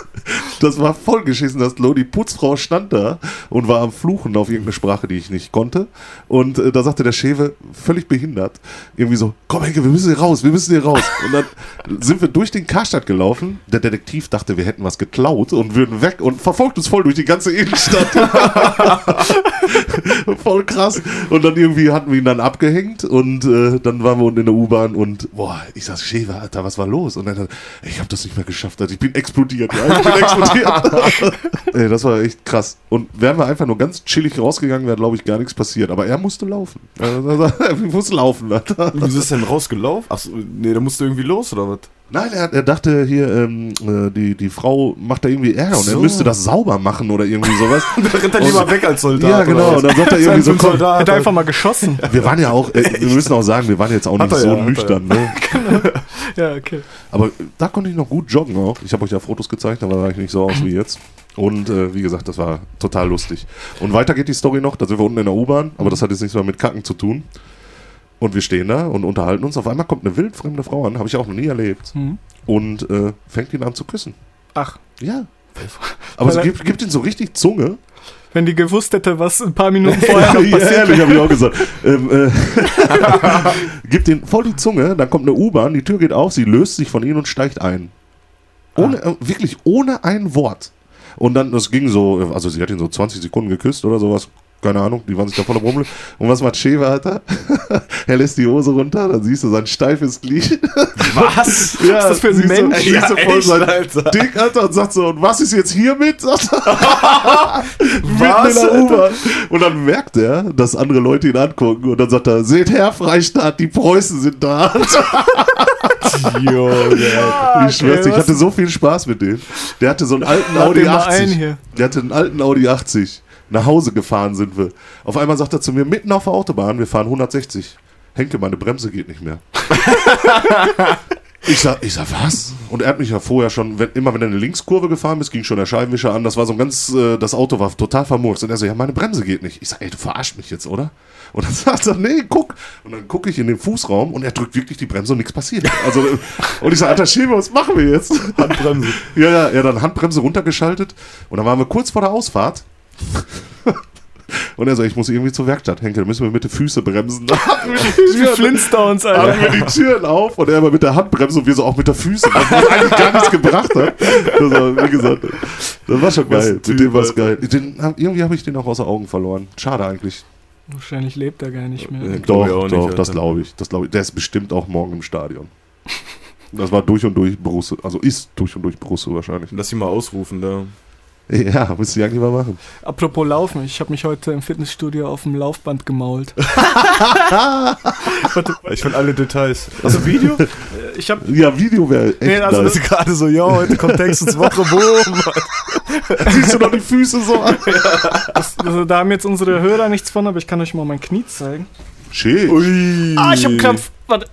das war vollgeschissen, das Klo. Die Putzfrau stand da und war am Fluchen auf irgendeine Sprache, die ich nicht konnte. Und äh, da sagte der Schewe, völlig behindert, irgendwie so: Komm, Henke, wir müssen hier raus, wir müssen hier raus. Und dann sind wir durch den Karstadt gelaufen. Der Detektiv dachte, wir hätten was geklaut und würden weg und verfolgt uns voll durch die ganze Innenstadt. voll krass. Und dann irgendwie hatten wir ihn dann abgehängt und äh, dann waren wir unten in der U-Bahn und boah, ich sag, Schewe, Alter, was war los? Und dann, ich habe das nicht mehr geschafft, Alter. ich bin explodiert, ja, ich bin explodiert. Ey, das war echt krass. Und wären wir einfach nur ganz chillig rausgegangen, wäre, glaube ich, gar nichts passiert. Aber er musste laufen. Also, er muss laufen, Alter. Wieso ist denn rausgelaufen? Achso, nee, da musst du irgendwie los, oder was? Nein, er, er dachte hier, ähm, äh, die, die Frau macht da irgendwie Ärger und er So. müsste das sauber machen oder irgendwie sowas. Da rennt er lieber weg als Soldat. ja, genau. Und dann sagt er irgendwie so, komm, Er hat einfach mal geschossen. wir waren ja auch, äh, wir müssen auch sagen, wir waren jetzt auch nicht er so ja, er nüchtern. Ne? Ja, okay. Aber da konnte ich noch gut joggen auch. Ich habe euch ja Fotos gezeigt, da sah ich nicht so aus wie jetzt. Und äh, wie gesagt, das war total lustig. Und weiter geht die Story noch, da sind wir unten in der U-Bahn, aber das hat jetzt nichts mehr mit Kacken zu tun. Und wir stehen da und unterhalten uns. Auf einmal kommt eine wildfremde Frau an, habe ich auch noch nie erlebt. Mhm. Und äh, fängt ihn an zu küssen. Ach, Ja. Aber sie gibt, gibt ihn so richtig Zunge. wenn die gewusst hätte, was ein paar Minuten vorher ja, passiert ehrlich, habe ich auch gesagt. Ähm, äh, gibt ihn voll die Zunge, dann kommt eine U-Bahn, die Tür geht auf, sie löst sich von ihnen und steigt ein. Ohne, äh, wirklich ohne ein Wort. Und dann, das ging so, also sie hat ihn so 20 Sekunden geküsst oder sowas, keine Ahnung, die waren sich da voll am Rummel. Und was macht Schewe, Alter? er lässt die Hose runter, dann siehst du sein steifes Glied. Was? Ja, ist das für ein siehst du- Mensch? siehst du Ja, voll echt, sein Alter. Dick, Alter, und sagt so, und was ist jetzt hiermit? Sagt er. Was, der Alter? Und dann merkt er, dass andere Leute ihn angucken und dann sagt er, seht her, Freistaat, die Preußen sind da. Junge. ich schwör's dir, ich was- hatte so viel Spaß mit dem. Der hatte so einen alten Audi den mal ein 80. hier. Der hatte einen alten Audi 80. Nach Hause gefahren sind wir. Auf einmal sagt er zu mir, mitten auf der Autobahn, wir fahren 160. Henke, meine Bremse geht nicht mehr. Ich sag, ich sag, was? Und er hat mich ja vorher schon, wenn, immer wenn er eine Linkskurve gefahren ist, ging schon der Scheibenwischer an. Das war so ein ganz, äh, das Auto war total vermurkst. Und er so, ja, meine Bremse geht nicht. Ich sag, ey, du verarsch mich jetzt, oder? Und dann sagt er, nee, guck. Und dann gucke ich in den Fußraum und er drückt wirklich die Bremse und nichts passiert. Also, und ich sag, Alter Schäme, was machen wir jetzt? Handbremse. Ja, ja, hat dann Handbremse runtergeschaltet und dann waren wir kurz vor der Ausfahrt. Und er so, ich muss irgendwie zur Werkstatt, Henke, da müssen wir mit den Füßen bremsen. Da hatten wir die Die Türen, Flintstones, hatten Alter. wir die Türen auf und er immer mit der Handbremse und wir so auch mit der Füße, was uns eigentlich gar nichts gebracht hat. Das war, wie gesagt, das war schon geil. Mit dem war es geil. Den, irgendwie habe ich den auch aus den Augen verloren. Schade eigentlich. Wahrscheinlich lebt er gar nicht mehr. Glaub ich Doch, auch nicht, doch, Alter. das glaube ich. Das glaube ich. Der ist bestimmt auch morgen im Stadion. Das war durch und durch Brusse, also ist durch und durch Brusse wahrscheinlich. Lass ihn mal ausrufen, da. Ja, müsst ihr eigentlich mal machen. Apropos Laufen, ich habe mich heute im Fitnessstudio auf dem Laufband gemault. Ich finde alle Details. Also Video? Ich habe Ja, Video wäre echt Nee, also nice. Das ist gerade so, ja, heute kommt Texans Woche, boom. Siehst du noch die Füße so an? also da haben jetzt unsere Hörer nichts von, aber ich kann euch mal mein Knie zeigen. Schön. Ui. Ah, ich habe Krampf. Warte.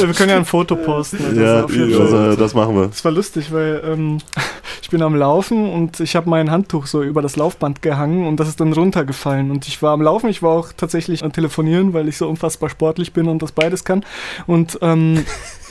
Wir können ja ein Foto posten. Das, Ja, das, äh, das machen wir. das war lustig, weil ähm, ich bin am Laufen und ich habe mein Handtuch so über das Laufband gehangen und das ist dann runtergefallen. Und ich war am Laufen, ich war auch tatsächlich am Telefonieren, weil ich so unfassbar sportlich bin und das beides kann. Und ähm,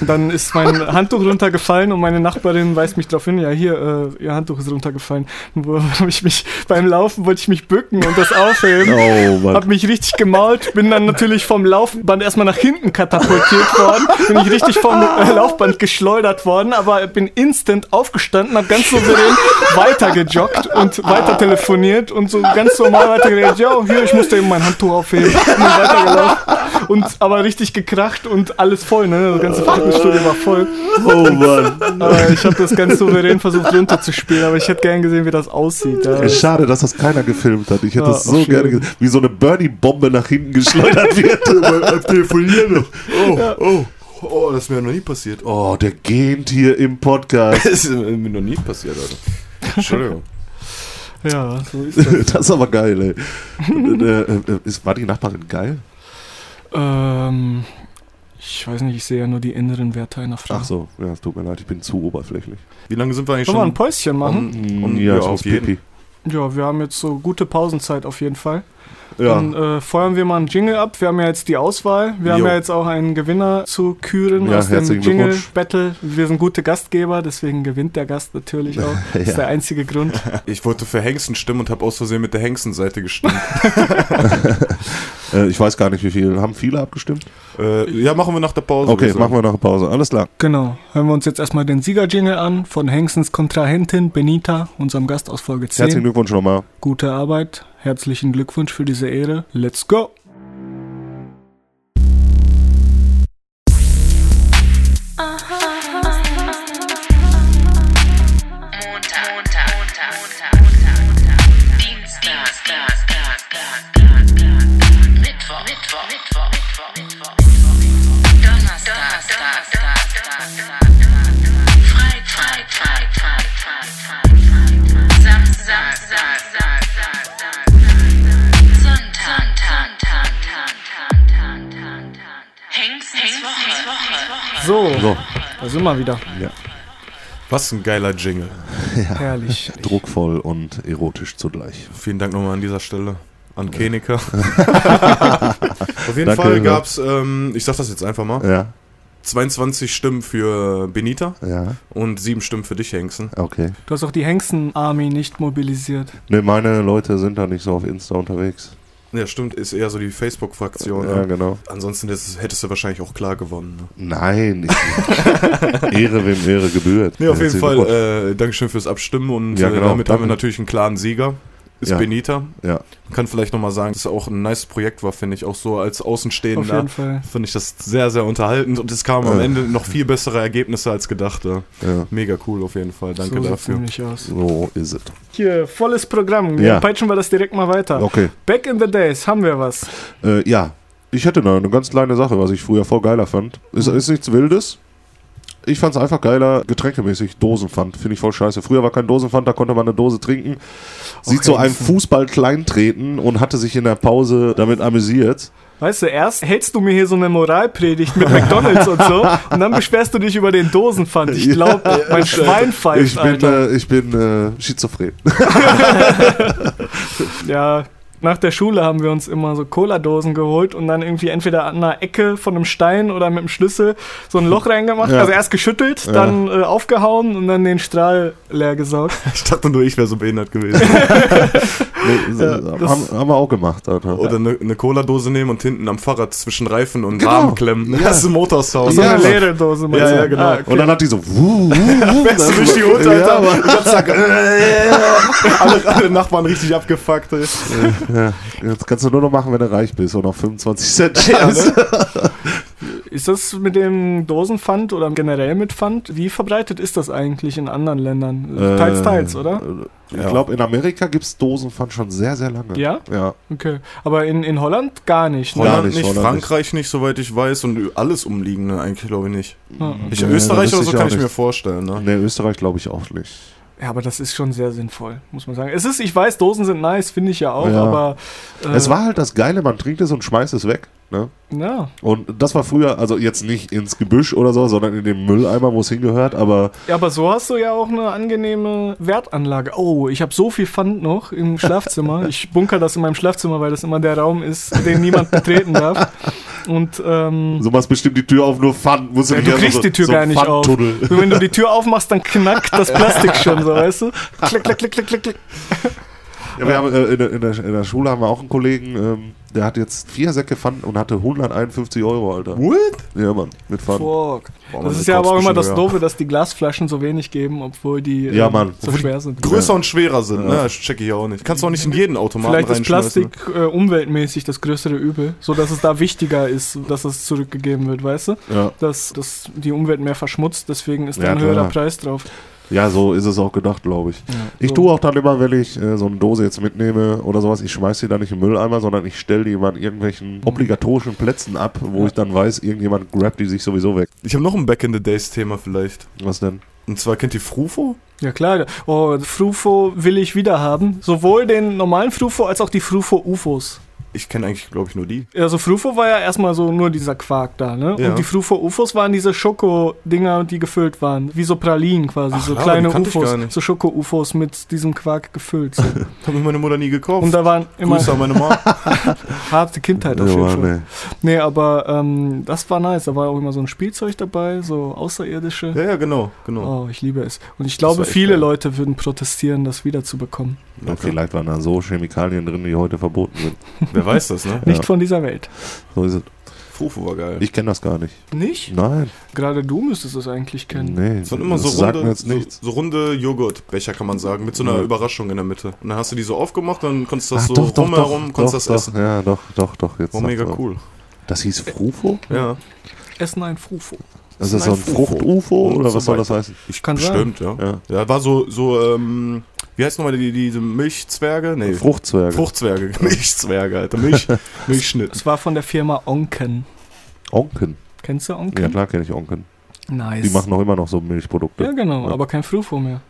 dann ist mein Handtuch runtergefallen und meine Nachbarin weist mich darauf hin, ja hier, äh, ihr Handtuch ist runtergefallen. Und wo hab ich mich beim Laufen wollte ich mich bücken und das aufheben. Oh, Hab Mann. mich richtig gemault, bin dann natürlich vom Laufband erstmal nach hinten katapultiert worden, bin ich richtig vom äh, Laufband geschleudert worden, aber bin instant aufgestanden, hab ganz souverän weitergejoggt und weiter telefoniert und so ganz normal weitergeredet, ja, hier, ich musste eben mein Handtuch aufheben und bin weitergelaufen und aber richtig gekracht und alles voll, ne, das ganze Fitnessstudio war voll, Oh, Mann. aber ich habe das ganz souverän versucht runterzuspielen, aber ich hätte gern gesehen, wie das aussieht. Ja. Es ist schade, dass das keiner gefilmt hat. Ich hätte Ja, das so gerne gesehen, wie so eine Bernie-Bombe nach hinten geschleudert wird. Telefonieren. Oh, oh. Oh, das ist mir noch nie passiert. Oh, Oh, der gähnt hier im Podcast. das ist mir noch nie passiert, Alter. Entschuldigung. ja, so ist das. Das ist aber geil, ey. äh, äh, ist, war die Nachbarin geil? Ähm, ich weiß nicht, ich sehe ja nur die inneren Werte einer Frau. Ach so, ja, es tut mir leid, ich bin zu oberflächlich. Wie lange sind wir eigentlich Sollen wir ein schon? Päuschen machen? Und, und ja, ja, ich auf jeden. Pipi. Ja, wir haben jetzt so gute Pausenzeit auf jeden Fall. Ja. Dann äh, feuern wir mal einen Jingle ab. Wir haben ja jetzt die Auswahl. Wir haben Jo. ja jetzt auch einen Gewinner zu küren Ja, aus dem Jingle. Battle. Wir sind gute Gastgeber, deswegen gewinnt der Gast natürlich auch. Das ist Ja. der einzige Grund. Ich wollte für Hengsten stimmen und habe aus Versehen mit der Hengstenseite gestimmt. Äh, ich weiß gar nicht, wie viel. Haben viele abgestimmt? äh, ja, machen wir nach der Pause. Okay, sagen. machen wir nach der Pause. Alles klar. Genau. Hören wir uns jetzt erstmal den Sieger-Jingle an von Hengsens Kontrahentin Benita, unserem Gast aus Folge 10. Herzlichen Glückwunsch nochmal. Gute Arbeit. Herzlichen Glückwunsch für diese Ehre. Let's go! So, So, da sind wir wieder. Was ein geiler Jingle. Herrlich. druckvoll und erotisch zugleich. Vielen Dank nochmal an dieser Stelle an Kenika. Auf jeden Danke, Fall ja. gab es, ähm, ich sag das jetzt einfach mal, Ja, 22 Stimmen für Benita ja, und 7 Stimmen für dich, Hengsten. okay. Du hast auch die Hengsten-Army nicht mobilisiert. Ne, meine Leute sind da nicht so auf Insta unterwegs. Ja, stimmt, ist eher so die Facebook-Fraktion. Ja, ne? genau. Ansonsten das, hättest du wahrscheinlich auch klar gewonnen. Ne? Nein, ich, Ehre wem Ehre gebührt. Nee, auf jeden Fall, äh, Dankeschön fürs Abstimmen und Ja, äh, genau, damit haben wir danke. natürlich einen klaren Sieger. Ist Ja. Benita. Ja. Man kann vielleicht nochmal sagen, dass es auch ein nice Projekt war, finde ich, auch so als Außenstehender. Finde ich das sehr, sehr unterhaltend und es kamen am. Ende noch viel bessere Ergebnisse als gedacht. Ja. Mega cool auf jeden Fall. Danke so sieht's dafür. So ist es. Hier, volles Programm. Ja. Ja. Peitschen wir das direkt mal weiter. Okay. Back in the days, haben wir was? Äh, ja, ich hätte noch eine ganz kleine Sache, was ich früher voll geiler fand. Ist, ist nichts Wildes. Ich fand es einfach geiler, getränkemäßig Dosenpfand. Finde ich voll scheiße. Früher war kein Dosenpfand, da konnte man eine Dose trinken. Sieht Okay. so einem Fußball kleintreten und hatte sich in der Pause damit amüsiert. Weißt du, erst hältst du mir hier so eine Moralpredigt mit McDonalds und so und dann beschwerst du dich über den Dosenpfand. Ich glaube, mein Schwein pfeift, Ich bin, äh, ich bin äh, schizophren. Ja, nach der Schule haben wir uns immer so Cola-Dosen geholt und dann irgendwie entweder an einer Ecke von einem Stein oder mit dem Schlüssel so ein Loch reingemacht. Ja. Also erst geschüttelt, Ja. dann äh, aufgehauen und dann den Strahl leer gesaugt. Ich dachte nur, ich wäre so behindert gewesen. Nee, Ja, haben, das- haben wir auch gemacht, Alter. Oder eine, eine Cola-Dose nehmen und hinten am Fahrrad zwischen Reifen und Genau. Rahmen klemmen. Ja. Das ist ein Motorsound. So Ja, eine Mann. leere Dose. meinst Ja, ja, genau. Ah, okay. Und dann hat die so. Wuh, wuh, wuh, durch die Hut, Alter. Und dann zack. alle, alle Nachbarn richtig abgefuckt. Ey. Ja, jetzt kannst du nur noch machen, wenn du reich bist und auf 25 Cent Ja, ne? Ist das mit dem Dosenpfand oder generell mit Pfand? Wie verbreitet ist das eigentlich in anderen Ländern? Äh, teils, teils, oder? Ich Ja. glaube, in Amerika gibt es Dosenpfand schon sehr, sehr lange. Ja? Ja. Okay. Aber in, in Holland gar nicht. Ne? Holland nicht, nicht, Holland Frankreich nicht. soweit ich weiß. Und alles umliegende eigentlich, glaube ich, nicht. Ja. Ich, Nee, Österreich das oder so kann auch ich mir nicht. vorstellen. Ne? Nee, Österreich glaube ich auch nicht. Ja, aber das ist schon sehr sinnvoll, muss man sagen. Es ist, ich weiß, Dosen sind nice, finde ich ja auch, Ja. aber. äh, Es war halt das Geile, man trinkt es und schmeißt es weg. Ne? Ja. Und das war früher, also jetzt nicht ins Gebüsch oder so, sondern in den Mülleimer, wo es hingehört, aber ja, aber so hast du ja auch eine angenehme Wertanlage. Oh, ich habe so viel Pfand noch im Schlafzimmer. ich bunker das in meinem Schlafzimmer, weil das immer der Raum ist, den niemand betreten darf. Und ähm, so machst bestimmt die Tür auf, nur Pfand. Musst Ja, du kriegst so, die Tür so gar nicht auf. Und wenn du die Tür aufmachst, dann knackt das Plastik schon so, weißt du? Klick, klick, klick, klick, klick, klick. Ja, wir haben, äh, in, der, in, der, in der Schule haben wir auch einen Kollegen, ähm, der hat jetzt vier Säcke Pfand und hatte 151 Euro, Alter. What? Ja, Mann, mit Pfand. Fuck. Boah, Das ist ja aber auch immer das Doofe, dass die Glasflaschen so wenig geben, obwohl die Ja, ähm, Mann. so Obwohl die schwer sind. Größer und schwerer sind, Ja. ne? Das check ich auch nicht. Kannst du auch nicht in jeden Automaten Vielleicht ist reinschmeißen. Plastik äh, umweltmäßig das größere Übel, so dass es da wichtiger ist, dass es zurückgegeben wird, weißt du? Ja. Dass, dass die Umwelt mehr verschmutzt, deswegen ist da Ja, ein klar. höherer Preis drauf. Ja, so ist es auch gedacht, glaube ich. Ich so. tue auch dann immer, wenn ich äh, so eine Dose jetzt mitnehme oder sowas, ich schmeiß die dann nicht im Mülleimer, sondern ich stelle die immer an irgendwelchen obligatorischen Plätzen ab, wo ich dann weiß, irgendjemand grabt die sich sowieso weg. Ich habe noch ein Back in the Days Thema vielleicht. Was denn? Und zwar kennt ihr Frufo? Ja klar, oh, Frufo will ich wieder haben. Sowohl den normalen Frufo als auch die Frufo-UFOs. Ich kenne eigentlich, glaube ich, nur die. Also Frufo war ja erstmal so nur dieser Quark da, ne? Ja. Und die Frufo-UFOs waren diese Schoko-Dinger, die gefüllt waren. Wie so Pralinen quasi, Ach, so ja, kleine ich UFOs. gar nicht. So Schoko-UFOs mit diesem Quark gefüllt. So. Hat mir meine Mutter nie gekauft. Und da waren immer Grüße an meine Mama. harte Kindheit auf jeden Ja, Fall. nee. Nee, aber ähm, das war nice. Da war auch immer so ein Spielzeug dabei, so außerirdische. ja, ja, genau, genau. Oh, ich liebe es. Und ich glaube, viele geil. Leute würden protestieren, das wiederzubekommen. Ja, vielleicht waren da so Chemikalien drin, die heute verboten sind. Wer weiß das, ne? Nicht von dieser Welt. So ist es. Frufo war geil. Ich kenne das gar nicht. Nicht? Nein. Gerade du müsstest es eigentlich kennen. Nee. Das waren immer so das sagt runde, mir jetzt so, nichts. so runde Joghurtbecher, kann man sagen, mit so einer Ja. Überraschung in der Mitte. Und dann hast du die so aufgemacht, dann konntest du das Ach, so doch, doch, rumherum, doch, konntest doch, das doch, essen. Ja, doch, doch, doch. Jetzt War mega cool. Das hieß Frufo? Ja, Essen ein Frufo. Das ist so ein. Frucht-UFO oder so was soll das heißen? ich Kann bestimmt, ja. Ja. Ja, war so, so, ähm, wie heißt nochmal die, diese Milchzwerge? Nee, Fruchtzwerge. Fruchtzwerge. Milchzwerge, Alter. Milch, Milchschnitt. Es war von der Firma Onken. Onken. Kennst du Ja, Onken? klar kenne ich Onken. Nice. Die machen auch immer noch so Milchprodukte. ja, genau, Ja. aber kein Frufo mehr.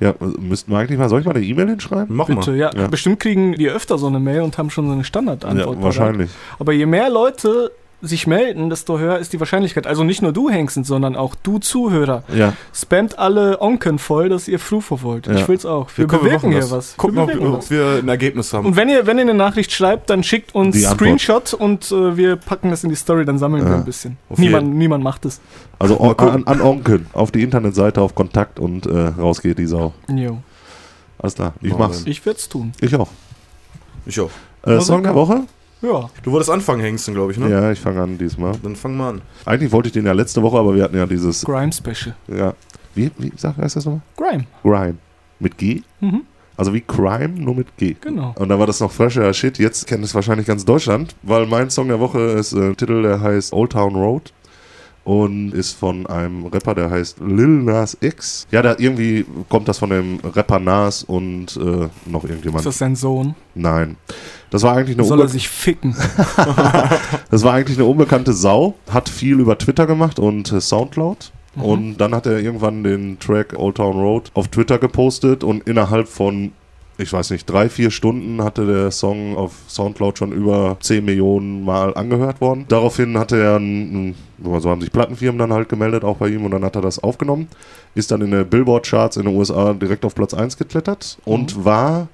Ja, müssten wir eigentlich mal, soll ich mal eine E-Mail hinschreiben? Mach Bitte, mal. ja. Ja. Bestimmt kriegen die öfter so eine Mail und haben schon so eine Standardantwort. Ja, wahrscheinlich. Aber je mehr Leute sich melden, desto höher ist die Wahrscheinlichkeit. Also nicht nur du, Hengsten, sondern auch du Zuhörer. Ja, Spamt alle Onken voll, dass ihr Frufo wollt. Ja. Ich will's auch. Wir Ja, komm, bewirken hier was. Gucken, wir ob, wir ein Ergebnis haben. Und wenn ihr, wenn ihr eine Nachricht schreibt, dann schickt uns. Screenshot und äh, wir packen das in die Story, dann sammeln wir Ja. ein bisschen. Auf Niemand, niemand macht es. also an, an Onken auf die Internetseite auf Kontakt und äh, raus geht die Sau. Jo. Alles klar, ich mach's. Ich werd's tun. Ich auch. Ich auch. Äh, Song der Woche? Ja. Du wolltest anfangen, Hengsten, glaube ich, ne? Ja, ich fange an diesmal. Dann fang mal an. Eigentlich wollte ich den ja letzte Woche, aber wir hatten ja dieses. Grime Special. Ja. Wie, wie sagt heißt das nochmal? Grime. Grime. Mit G? Mhm. Also wie Crime, nur mit G. Genau. Und da war das noch fresher Shit. Jetzt kennt es wahrscheinlich ganz Deutschland, weil mein Song der Woche ist äh, ein Titel, der heißt Old Town Road und ist von einem Rapper, der heißt Lil Nas X. Ja, da irgendwie kommt das von dem Rapper Nas und äh, noch irgendjemand. Ist das sein Sohn? Nein. Das war eigentlich eine Soll er sich ficken? das war eigentlich eine unbekannte Sau, hat viel über Twitter gemacht und äh, Soundcloud. Mhm. Und dann hat er irgendwann den Track Old Town Road auf Twitter gepostet und innerhalb von, ich weiß nicht, drei, vier Stunden hatte der Song auf Soundcloud schon über 10 Millionen Mal angehört worden. Daraufhin hatte er, ein, ein, so haben sich Plattenfirmen dann halt gemeldet, auch bei ihm, und dann hat er das aufgenommen, ist dann in den Billboard-Charts in den USA direkt auf Platz 1 geklettert und war,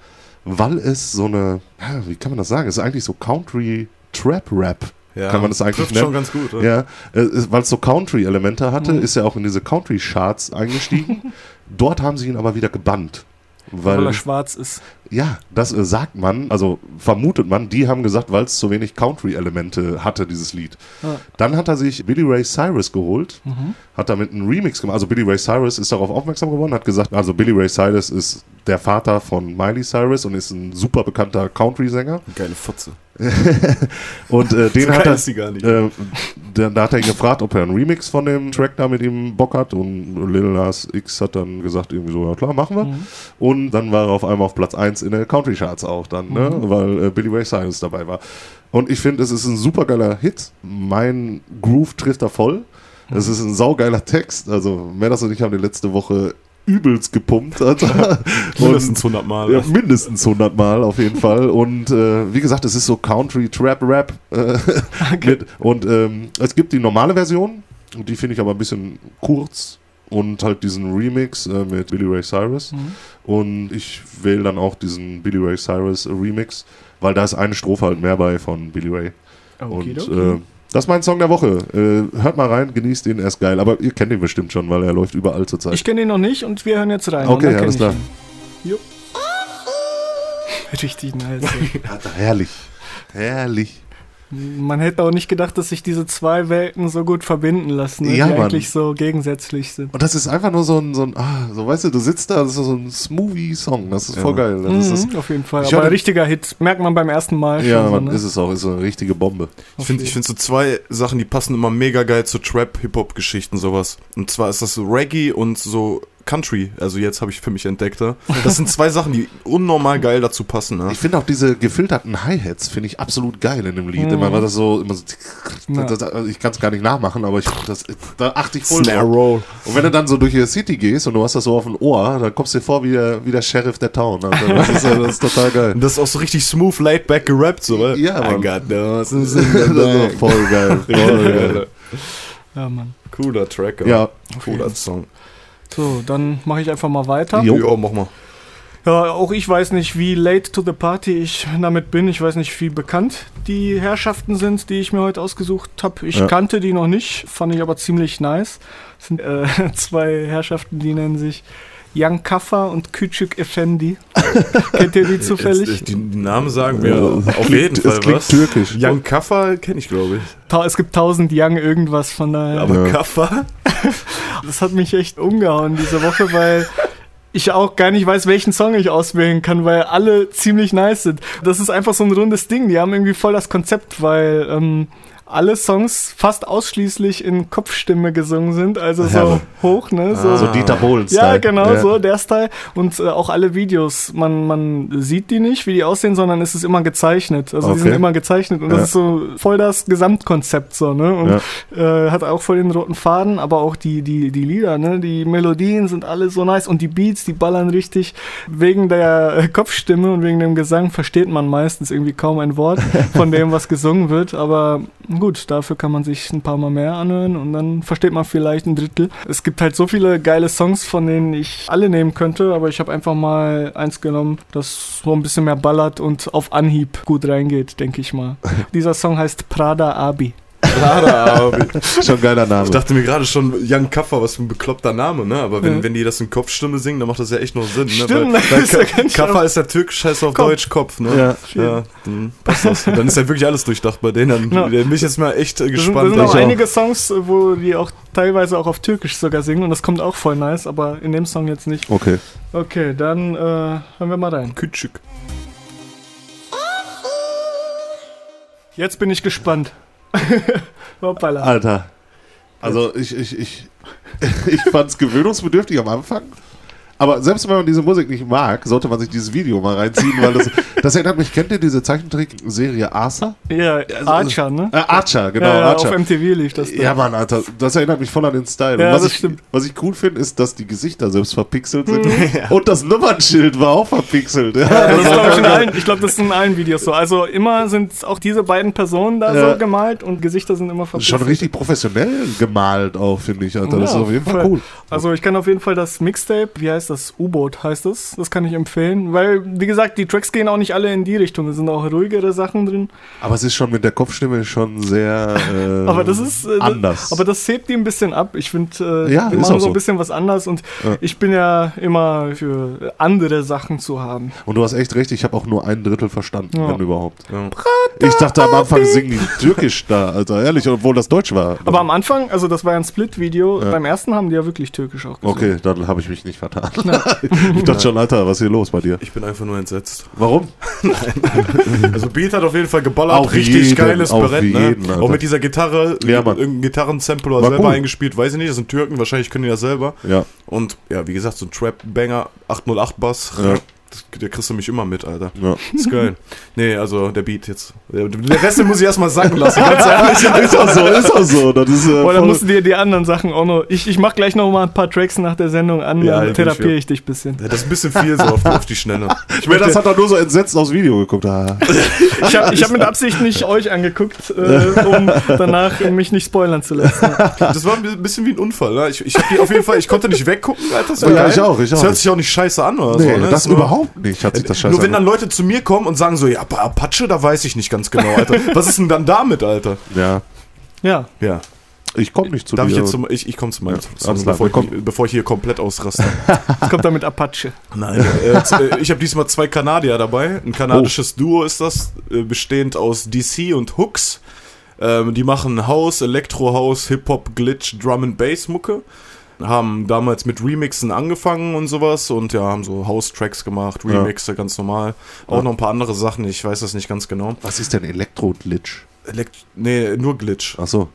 weil es so eine, wie kann man das sagen, es ist eigentlich so Country Trap Rap Ja, kann man das eigentlich nennen? schon ganz gut. oder? Ja, äh, weil es so Country-Elemente hatte, Mhm. ist er auch in diese Country-Charts eingestiegen. Dort haben sie ihn aber wieder gebannt. Weil, Weil, er schwarz ist. Ja, das äh, sagt man, also vermutet man, die haben gesagt, weil es zu wenig Country-Elemente hatte, dieses Lied. Ja. Dann hat er sich Billy Ray Cyrus geholt, Mhm. hat damit einen Remix gemacht. Also Billy Ray Cyrus ist darauf aufmerksam geworden, hat gesagt, also Billy Ray Cyrus ist der Vater von Miley Cyrus und ist ein super bekannter Country-Sänger. Geile Fotze. Und äh, den So hat er, ist die gar nicht. äh, da, da hat er ihn gefragt, ob er einen Remix von dem Track da mit ihm Bock hat. Und Lil Nas X hat dann gesagt, irgendwie so, ja klar, machen wir. Mhm. Und dann war er auf einmal auf Platz 1 in den Country Charts auch dann, ne? Mhm. weil äh, Billy Ray Cyrus dabei war. Und ich finde, es ist ein super geiler Hit. Mein Groove trifft da voll. Mhm. Es ist ein saugeiler Text. Also, Medas und ich haben die letzte Woche übelst gepumpt. Mindestens 100 Mal. Ja, mindestens 100 Mal auf jeden Fall. Und äh, wie gesagt, es ist so Country, Trap, Rap. Äh, mit, und ähm, es gibt die normale Version, die finde ich aber ein bisschen kurz. Und halt diesen Remix äh, mit Billy Ray Cyrus. Mhm. Und ich wähle dann auch diesen Billy Ray Cyrus Remix, weil da ist eine Strophe halt mehr bei von Billy Ray. Und äh, das ist mein Song der Woche. Äh, hört mal rein, genießt ihn, er ist geil. Aber ihr kennt ihn bestimmt schon, weil er läuft überall zurzeit. ich kenne ihn noch nicht und wir hören jetzt rein. Okay, kenn alles klar. Richtig nice. herrlich. Herrlich. Man hätte auch nicht gedacht, dass sich diese zwei Welten so gut verbinden lassen, ne? Ja, die Mann. eigentlich so gegensätzlich sind. Und das ist einfach nur so ein, so ein ah, so weißt du, du sitzt da, das ist so ein Smoothie-Song, das ist Ja. voll geil. Das ist, Mhm, auf jeden Fall. Ich Aber ein richtiger Hit. Merkt man beim ersten Mal ja, schon. so, man, ne? ist es auch, ist so eine richtige Bombe. Ich finde ich find so zwei Sachen, die passen immer mega geil zu Trap-Hip-Hop-Geschichten, sowas. Und zwar ist das so Reggae und so Country. Also jetzt habe ich für mich entdeckt. da. Das sind zwei Sachen, die unnormal geil dazu passen. Ne? Ich finde auch diese gefilterten Hi-Hats, finde ich absolut geil in dem Lied. Mhm. Immer war das so, immer so Ja. das, also ich kann es gar nicht nachmachen, aber ich, das, da achte ich voll Snare. Roll. Und wenn du dann so durch die City gehst und du hast das so auf dem Ohr, dann kommst du dir vor wie der, wie der Sheriff der Town. Also das, ist, das ist total geil. Und das ist auch so richtig smooth, laid back gerappt, so, weil Ja, Mann. Those in das ist voll geil. Voll geil. Ja, Mann. Cooler Track, Ja, Cooler Song. So, dann mache ich einfach mal weiter. Jo. Jo, mach mal. Ja, auch ich weiß nicht, wie late to the party ich damit bin. Ich weiß nicht, wie bekannt die Herrschaften sind, die ich mir heute ausgesucht habe. Ich Ja. kannte die noch nicht, fand ich aber ziemlich nice. Das sind äh, zwei Herrschaften, die nennen sich Young Kaffa und Küçük Effendi. Kennt ihr die zufällig? Jetzt, die, die Namen sagen mir Ja, auf jeden es Fall klingt was. türkisch. Young Kaffa kenne ich, glaube ich. Ta es gibt tausend Young irgendwas von daher. Aber Ja. Kaffa? Das hat mich echt umgehauen diese Woche, weil ich auch gar nicht weiß, welchen Song ich auswählen kann, weil alle ziemlich nice sind. Das ist einfach so ein rundes Ding. Die haben irgendwie voll das Konzept, weil ähm, alle Songs fast ausschließlich in Kopfstimme gesungen sind, also so Herre. hoch, ne? So, Ah. So Dieter Bohlen ja, genau, so der Style. Und äh, auch alle Videos, man, man sieht die nicht, wie die aussehen, sondern es ist immer gezeichnet. Also die Okay. sind immer gezeichnet und Ja. das ist so voll das Gesamtkonzept so, ne? Und äh, hat auch voll den roten Faden, aber auch die, die, die Lieder, ne? Die Melodien sind alle so nice und die Beats, die ballern richtig. Wegen der Kopfstimme und wegen dem Gesang versteht man meistens irgendwie kaum ein Wort von dem, was gesungen wird, aber gut, dafür kann man sich ein paar Mal mehr anhören und dann versteht man vielleicht ein Drittel. Es gibt halt so viele geile Songs, von denen ich alle nehmen könnte, aber ich habe einfach mal eins genommen, das so ein bisschen mehr ballert und auf Anhieb gut reingeht, denke ich mal. Dieser Song heißt Prada Abi. Army. Schon ein geiler Name. Ich dachte mir gerade schon, Young Kaffer, was für ein bekloppter Name, ne? Aber wenn, wenn die das in Kopfstimme singen, dann macht das ja echt noch Sinn, ne? Stimmt, weil, das weil ist ja ganz Kaffer ist ja türkisch, heißt auf Kopf. Deutsch Kopf, ne? Ja. ja dann passt das. Dann ist ja wirklich alles durchdacht bei denen. Dann bin ich jetzt mal echt äh, Da sind, da gespannt. sind auch auch. einige Songs, wo die auch teilweise auch auf Türkisch sogar singen und das kommt auch voll nice, aber in dem Song jetzt nicht. Okay. Okay, dann äh, hören wir mal rein. Küçük. Jetzt bin ich gespannt. Hoppala. Alter. Also ich, ich, ich, ich fand es gewöhnungsbedürftig am Anfang. Aber selbst wenn man diese Musik nicht mag, sollte man sich dieses Video mal reinziehen, weil das, das erinnert mich, kennt ihr diese Zeichentrickserie Arthur? Ja, Archer, ne? Äh, Archer, genau, ja, ja, Archer. auf MTV lief das. da. Ja, Mann, Alter, das erinnert mich voll an den Style. Ja, was, das ich, stimmt. was ich cool finde, ist, dass die Gesichter selbst verpixelt sind. Mhm. Und das Nummernschild war auch verpixelt. Ja, Das war glaub ich, allen, ich glaube, das ist in allen Videos so. Also immer sind auch diese beiden Personen da Ja. so gemalt und Gesichter sind immer Das verpixelt. Schon richtig professionell gemalt auch, finde ich, Alter. Das ist Ja, auf jeden Fall cool. Also ich kann auf jeden Fall das Mixtape, wie heißt das? U-Boot heißt es. Das kann ich empfehlen, weil wie gesagt, die Tracks gehen auch nicht alle in die Richtung. Es sind auch ruhigere Sachen drin. Aber es ist schon mit der Kopfstimme schon sehr äh, Aber das ist äh, anders. Aber das hebt die ein bisschen ab. Ich finde, äh, Ja, die ist machen auch so ein bisschen was anders und Ja. ich bin ja immer für andere Sachen zu haben. Und du hast echt recht, ich habe auch nur ein Drittel verstanden, Ja. wenn überhaupt. Ich dachte am Anfang singen die Türkisch da, Alter, ehrlich, obwohl das Deutsch war. Aber am Anfang, also das war ja ein Split-Video, beim ersten haben die ja wirklich türkisch auch gesungen. Okay, dann habe ich mich nicht vertan. ich dachte schon, Alter, was ist hier los bei dir? Ich bin einfach nur entsetzt. Warum? Also Beat hat auf jeden Fall geballert, Auf richtig jeden, geiles auf Brett, ne? jeden, Alter. Auch mit dieser Gitarre, Ja, irgendein Gitarrensample oder War selber cool. eingespielt, weiß ich nicht, das sind Türken, wahrscheinlich können die das selber. Ja. Und ja, wie gesagt, so ein Trap-Banger, 808 Bass, Ja. Das, der kriegst du mich immer mit, Alter. ja. Ist geil. nee, also der Beat jetzt. Der, der Rest muss ich erstmal sacken lassen, ganz ehrlich. ist auch so, ist auch so. Das ist, äh, Boah, dann musst du dir die anderen Sachen auch noch. Ich, ich mach gleich noch mal ein paar Tracks nach der Sendung an, Ja, dann ich therapiere ich dich ein bisschen. Das ist ein bisschen viel so auf, auf die Schnelle. ich meine, das hat doch nur so entsetzt aufs Video geguckt. Ah. Ich habe ich hab mit Absicht nicht euch angeguckt, äh, um danach mich nicht spoilern zu lassen. Das war ein bisschen wie ein Unfall. Ne? Ich, ich hab die auf jeden Fall, ich konnte nicht weggucken, Alter. Das war Ja, geil. ich auch, ich Das auch hört sich auch nicht scheiße an oder Nee, so. Ne? das Ist nur- überhaupt nicht, hat sich das scheiße Nur wenn dann. Leute zu mir kommen und sagen so, ja, aber Apache, da weiß ich nicht ganz genau, Alter. Was ist denn dann damit, Alter? Ja, Ja, Ja. ich komme nicht zu Darf dir. ich jetzt zum, ich, ich komme zu meinem Ja, Song, bevor, ich, bevor ich hier komplett ausraste. es kommt da mit Apache. Nein. äh, äh, ich habe diesmal zwei Kanadier dabei. Ein kanadisches Duo ist das, äh, bestehend aus DC und Hooks. Ähm, die machen House, Elektro-House, Hip-Hop, Glitch, Drum and Bass Mucke. Haben damals mit Remixen angefangen und sowas und ja, haben so House-Tracks gemacht, Ja. Remixe, ganz normal. Auch Ja. noch ein paar andere Sachen, ich weiß das nicht ganz genau. Was ist denn Elektro-Glitch? Elekt nee, nur Glitch. Achso,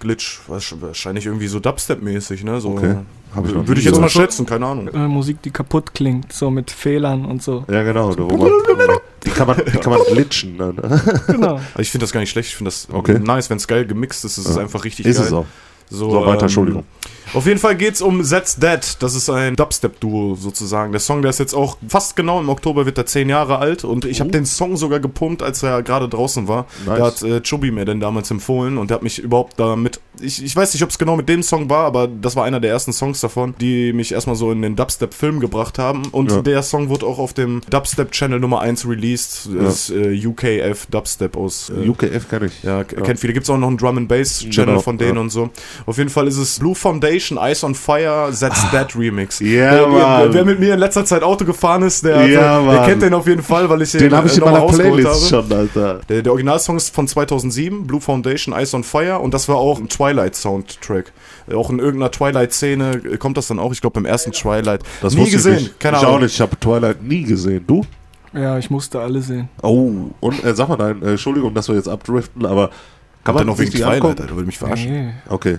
Glitch, wahrsch- wahrscheinlich irgendwie so Dubstep-mäßig, ne? So, Okay. Hab ich Würde ich jetzt mal gehört. schätzen, keine Ahnung. Äh, Musik, die kaputt klingt, so mit Fehlern und so. ja genau. da wo man, die, kann man, die kann man glitchen. Dann. Genau. Also ich finde das gar nicht schlecht, ich finde das Okay. nice, wenn es geil gemixt ist, ist es Ja. einfach richtig Ist geil. es auch. So, So, weiter, ähm, Entschuldigung. Auf jeden Fall geht's um That's Dead. Das ist ein Dubstep-Duo sozusagen. Der Song, der ist jetzt auch fast genau im Oktober wird er zehn Jahre alt und ich habe Oh. den Song sogar gepumpt, als er gerade draußen war. Nice. Der hat äh, Chubby mir den damals empfohlen und der hat mich überhaupt damit. Ich, ich weiß nicht, ob es genau mit dem Song war, aber das war einer der ersten Songs davon, die mich erstmal so in den Dubstep-Film gebracht haben. Und Ja. der Song wurde auch auf dem Dubstep-Channel Nummer 1 released. Das ist äh, UKF Dubstep aus. Äh, UKF kann ich. ja, k- kennt viele. Gibt es auch noch einen Drum and Bass Channel Genau, von denen ja. und so. Auf jeden Fall ist es Blue Foundation, Ice on Fire, That's That Remix. Ah. Ja, wer, wer, Mann. wer mit mir in letzter Zeit Auto gefahren ist, der, Ja, der, der kennt den auf jeden Fall, weil ich Den habe ich in noch mal meiner rausgeholt Playlist habe. schon, Alter. Der, der Originalsong ist von 2007, Blue Foundation, Ice on Fire und das war auch ein Twilight-Soundtrack. Auch in irgendeiner Twilight-Szene äh, kommt das dann auch, ich glaube beim ersten Twilight. Das Nie gesehen, ich nicht. keine ich Ahnung. auch nicht. Ich habe Twilight nie gesehen. Du? Ja, ich musste alle sehen. Oh. Und äh, sag mal, nein, äh, Entschuldigung, dass wir jetzt abdriften, aber kann Kommt man noch wegen Twilight? Alter, will mich verarschen. Nee. Okay.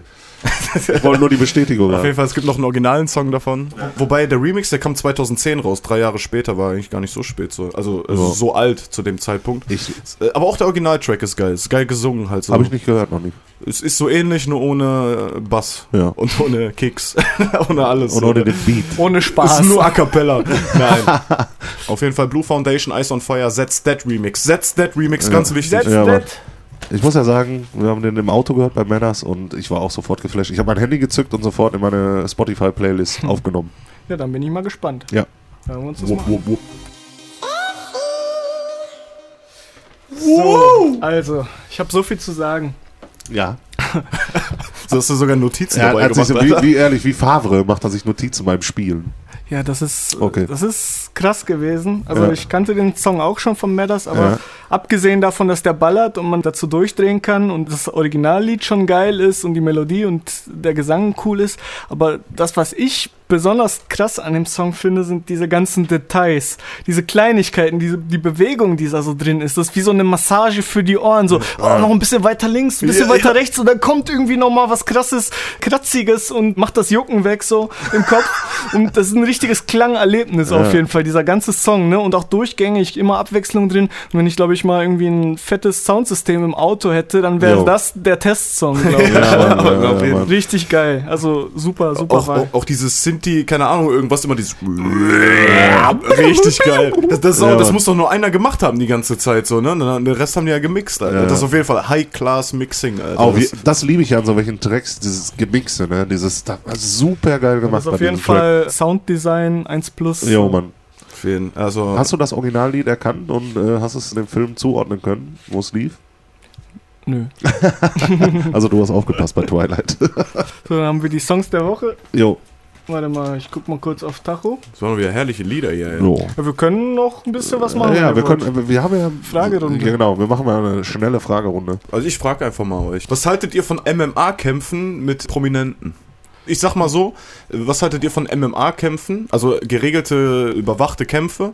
Ich wollte nur die Bestätigung Auf jeden Fall, es gibt noch einen originalen Song davon. Wobei der Remix, der kam 2010 raus, drei Jahre später, war eigentlich gar nicht so spät so. Also, also Ja. so alt zu dem Zeitpunkt. Ich, Äh, Aber auch der Originaltrack ist geil, ist geil gesungen halt so. Habe ich nicht gehört, noch nicht. Es ist so ähnlich, nur ohne äh, Bass. Ja. Und ohne Kicks. ohne alles. Und ohne den Beat. Ohne Spaß. ist nur A Cappella. Nein. Auf jeden Fall Blue Foundation, Ice on Fire, That's That Remix. That's That Remix, Ja. ganz wichtig. Mann. that. Ich muss ja sagen, wir haben den im Auto gehört bei Männers und ich war auch sofort geflasht. Ich habe mein Handy gezückt und sofort in meine Spotify-Playlist aufgenommen. Ja, dann bin ich mal gespannt. Ja. Hören wir uns das Wupp, mal wupp, wupp. So, also, ich habe so viel zu sagen. Ja. So hast du sogar Notizen Er dabei hat sich gemacht. so, wie, wie ehrlich, wie Favre macht er sich Notizen beim Spielen. Ja, das ist, Okay. das ist krass gewesen. Also Ja. ich kannte den Song auch schon von Matters, aber Ja. Abgesehen davon, dass der ballert und man dazu durchdrehen kann und das Originallied schon geil ist und die Melodie und der Gesang cool ist, aber das, was ich besonders krass an dem Song finde, sind diese ganzen Details, diese Kleinigkeiten, diese, die Bewegung, die da so drin ist. Das ist wie so eine Massage für die Ohren, so oh, noch ein bisschen weiter links, ein bisschen Ja, weiter ja. rechts und dann kommt irgendwie noch mal was krasses, kratziges und macht das Jucken weg so im Kopf und das ist ein richtiges Klangerlebnis auf jeden Fall, dieser ganze Song, ne? Und auch durchgängig, immer Abwechslung drin. Und wenn ich, glaube ich, mal irgendwie ein fettes Soundsystem im Auto hätte, dann wäre das der Testsong, glaube ich. Ja, ja, Mann. Richtig geil. Also super, super Auch, auch, auch dieses Sinti, keine Ahnung, irgendwas immer dieses richtig geil. Das, das, ist auch, Ja, das muss doch nur einer gemacht haben die ganze Zeit so, ne? Den Rest haben die ja gemixt, Alter. Ja. Das ist auf jeden Fall High-Class Mixing, Alter. Auch das, das liebe ich ja an so welchen Tracks, dieses Gemixe, ne? Dieses super geil gemacht. Das ist auf bei jeden Track. Fall Sounddesign 1 plus. Jo, Mann. Jeden- also, Hast du das Originallied erkannt und äh, hast es dem Film zuordnen können, wo es lief? Nö. Also du hast aufgepasst bei Twilight. So, dann haben wir die Songs der Woche. jo. Warte mal, ich guck mal kurz auf Tacho. das waren wieder herrliche Lieder hier, ey. jo. Ja, wir können noch ein bisschen was machen. ja, wir wollt. können, wir haben ja Fragerunde. Ja, genau, wir machen mal eine schnelle Fragerunde. Also ich frage einfach mal euch. Was haltet ihr von MMA-Kämpfen mit Prominenten? Ich sag mal so, was haltet ihr von MMA-Kämpfen? Also geregelte, überwachte Kämpfe,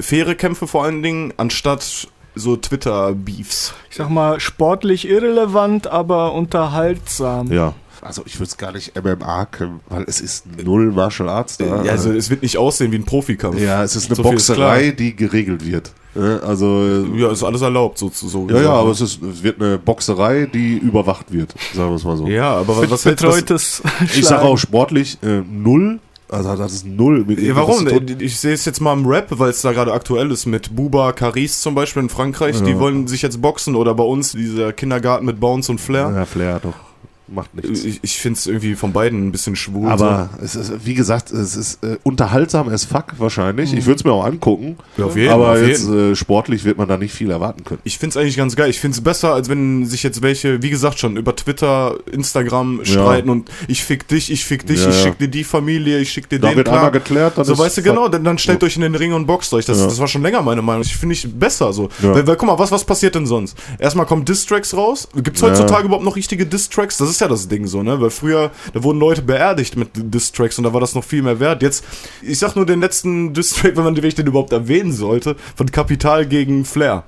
faire Kämpfe vor allen Dingen, anstatt so Twitter-Beefs. Ich sag mal, sportlich irrelevant, aber unterhaltsam. Ja. Also ich würde es gar nicht MMA können, weil es ist null Martial Arts da. Ja, also es wird nicht aussehen wie ein Profikampf. ja, es ist eine So viel ist Boxerei, die geregelt wird. Ja, Also Ja, ist alles erlaubt, so so ja, ja, aber es, ist, es wird eine Boxerei, die überwacht wird, sagen wir es mal so. Ja, aber was, was, Betreutes ich sage auch sportlich äh, null, also das ist null. Mit Ja, warum? Ich sehe es jetzt mal im Rap, weil es da gerade aktuell ist mit Buba Caris zum Beispiel in Frankreich. Die Ja. wollen sich jetzt boxen oder bei uns dieser Kindergarten mit Bounce und Flair. Ja, Flair doch. Macht nichts. Ich, ich finde es irgendwie von beiden ein bisschen schwul. Aber es ist, wie gesagt, es ist äh, unterhaltsam as fuck wahrscheinlich. Ich würde es mir auch angucken. so. Ja, auf jeden, aber auf jetzt jeden. äh, sportlich wird man da nicht viel erwarten können. Ich finde es eigentlich ganz geil. Ich finde es besser, als wenn sich jetzt welche, wie gesagt schon, über Twitter, Instagram streiten und ich fick dich, ich fick dich, Ja, ich ja. schick dir die Familie, ich schick dir Da den. wird klar. einmal geklärt, dann So, weißt du, genau, dann, dann stellt euch in den Ring und boxt euch. Das, Ja. das war schon länger meine Meinung. Ich finde ich besser so. Ja. Weil, weil, guck mal, was, was passiert denn sonst? Erstmal kommen Distracks raus. Gibt es Ja. heutzutage überhaupt noch richtige Distracks? Das ist ja das Ding so, ne? Weil früher, da wurden Leute beerdigt mit Distracks und da war das noch viel mehr wert. Jetzt, ich sag nur den letzten Distrack, wenn man wenn ich den überhaupt erwähnen sollte, von Kapital gegen Flair.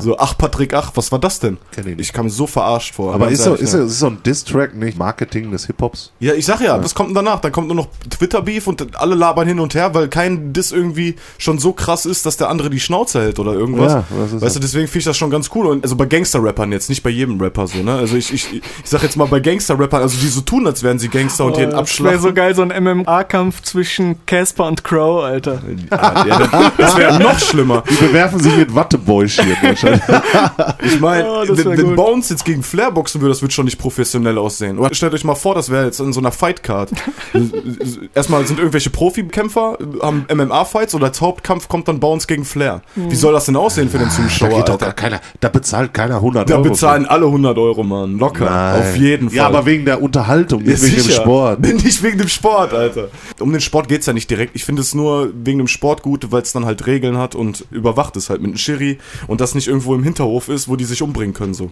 So, ach Patrick, ach, was war das denn? Ah. Kenn ich nicht. Ich kam so verarscht vor. Aber ist so, ist, so, ist so ein Diss-Track nicht Marketing des Hip-Hops? Ja, ich sag ja, das kommt danach. Dann kommt nur noch Twitter-Beef und alle labern hin und her, weil kein Diss irgendwie schon so krass ist, dass der andere die Schnauze hält oder irgendwas. Ja, das weißt so. du, deswegen finde ich das schon ganz cool. Und also bei Gangster-Rappern jetzt, nicht bei jedem Rapper so, ne? Also ich, ich, ich sag jetzt mal bei Gangster-Rappern, also die so tun, als wären sie Gangster und jeden Oh, das wäre so geil, so ein MMA-Kampf zwischen Casper und Crow, Alter. ja, ja, das- das wäre noch schlimmer. Die bewerfen sich mit Wattebäuschen wahrscheinlich. Ich meine, Oh, wenn, wenn. Bones jetzt gegen Flair boxen würde, das würde schon nicht professionell aussehen. Oder stellt euch mal vor, das wäre jetzt in so einer Fightcard. Erstmal sind irgendwelche Profikämpfer, haben MMA-Fights oder als Hauptkampf kommt dann Bones gegen Flair. Wie soll das denn aussehen für den Da, Zuschauer? geht doch gar keiner, da bezahlt keiner 100 Da Euro. bezahlen alle 100 Euro, Mann. Locker. Nein. Auf jeden Fall. Ja, aber wegen der Unterhaltung, Ja, nicht wegen dem sicher. Sport. Nicht wegen dem Sport, Alter. Um den Sport geht's ja nicht direkt. Ich finde es nur wegen dem Sport gut, weil es dann halt Regeln hat und überwacht ist halt mit einem Schiri und das nicht irgendwo im Hinterhof ist, wo die sich umbringen können so.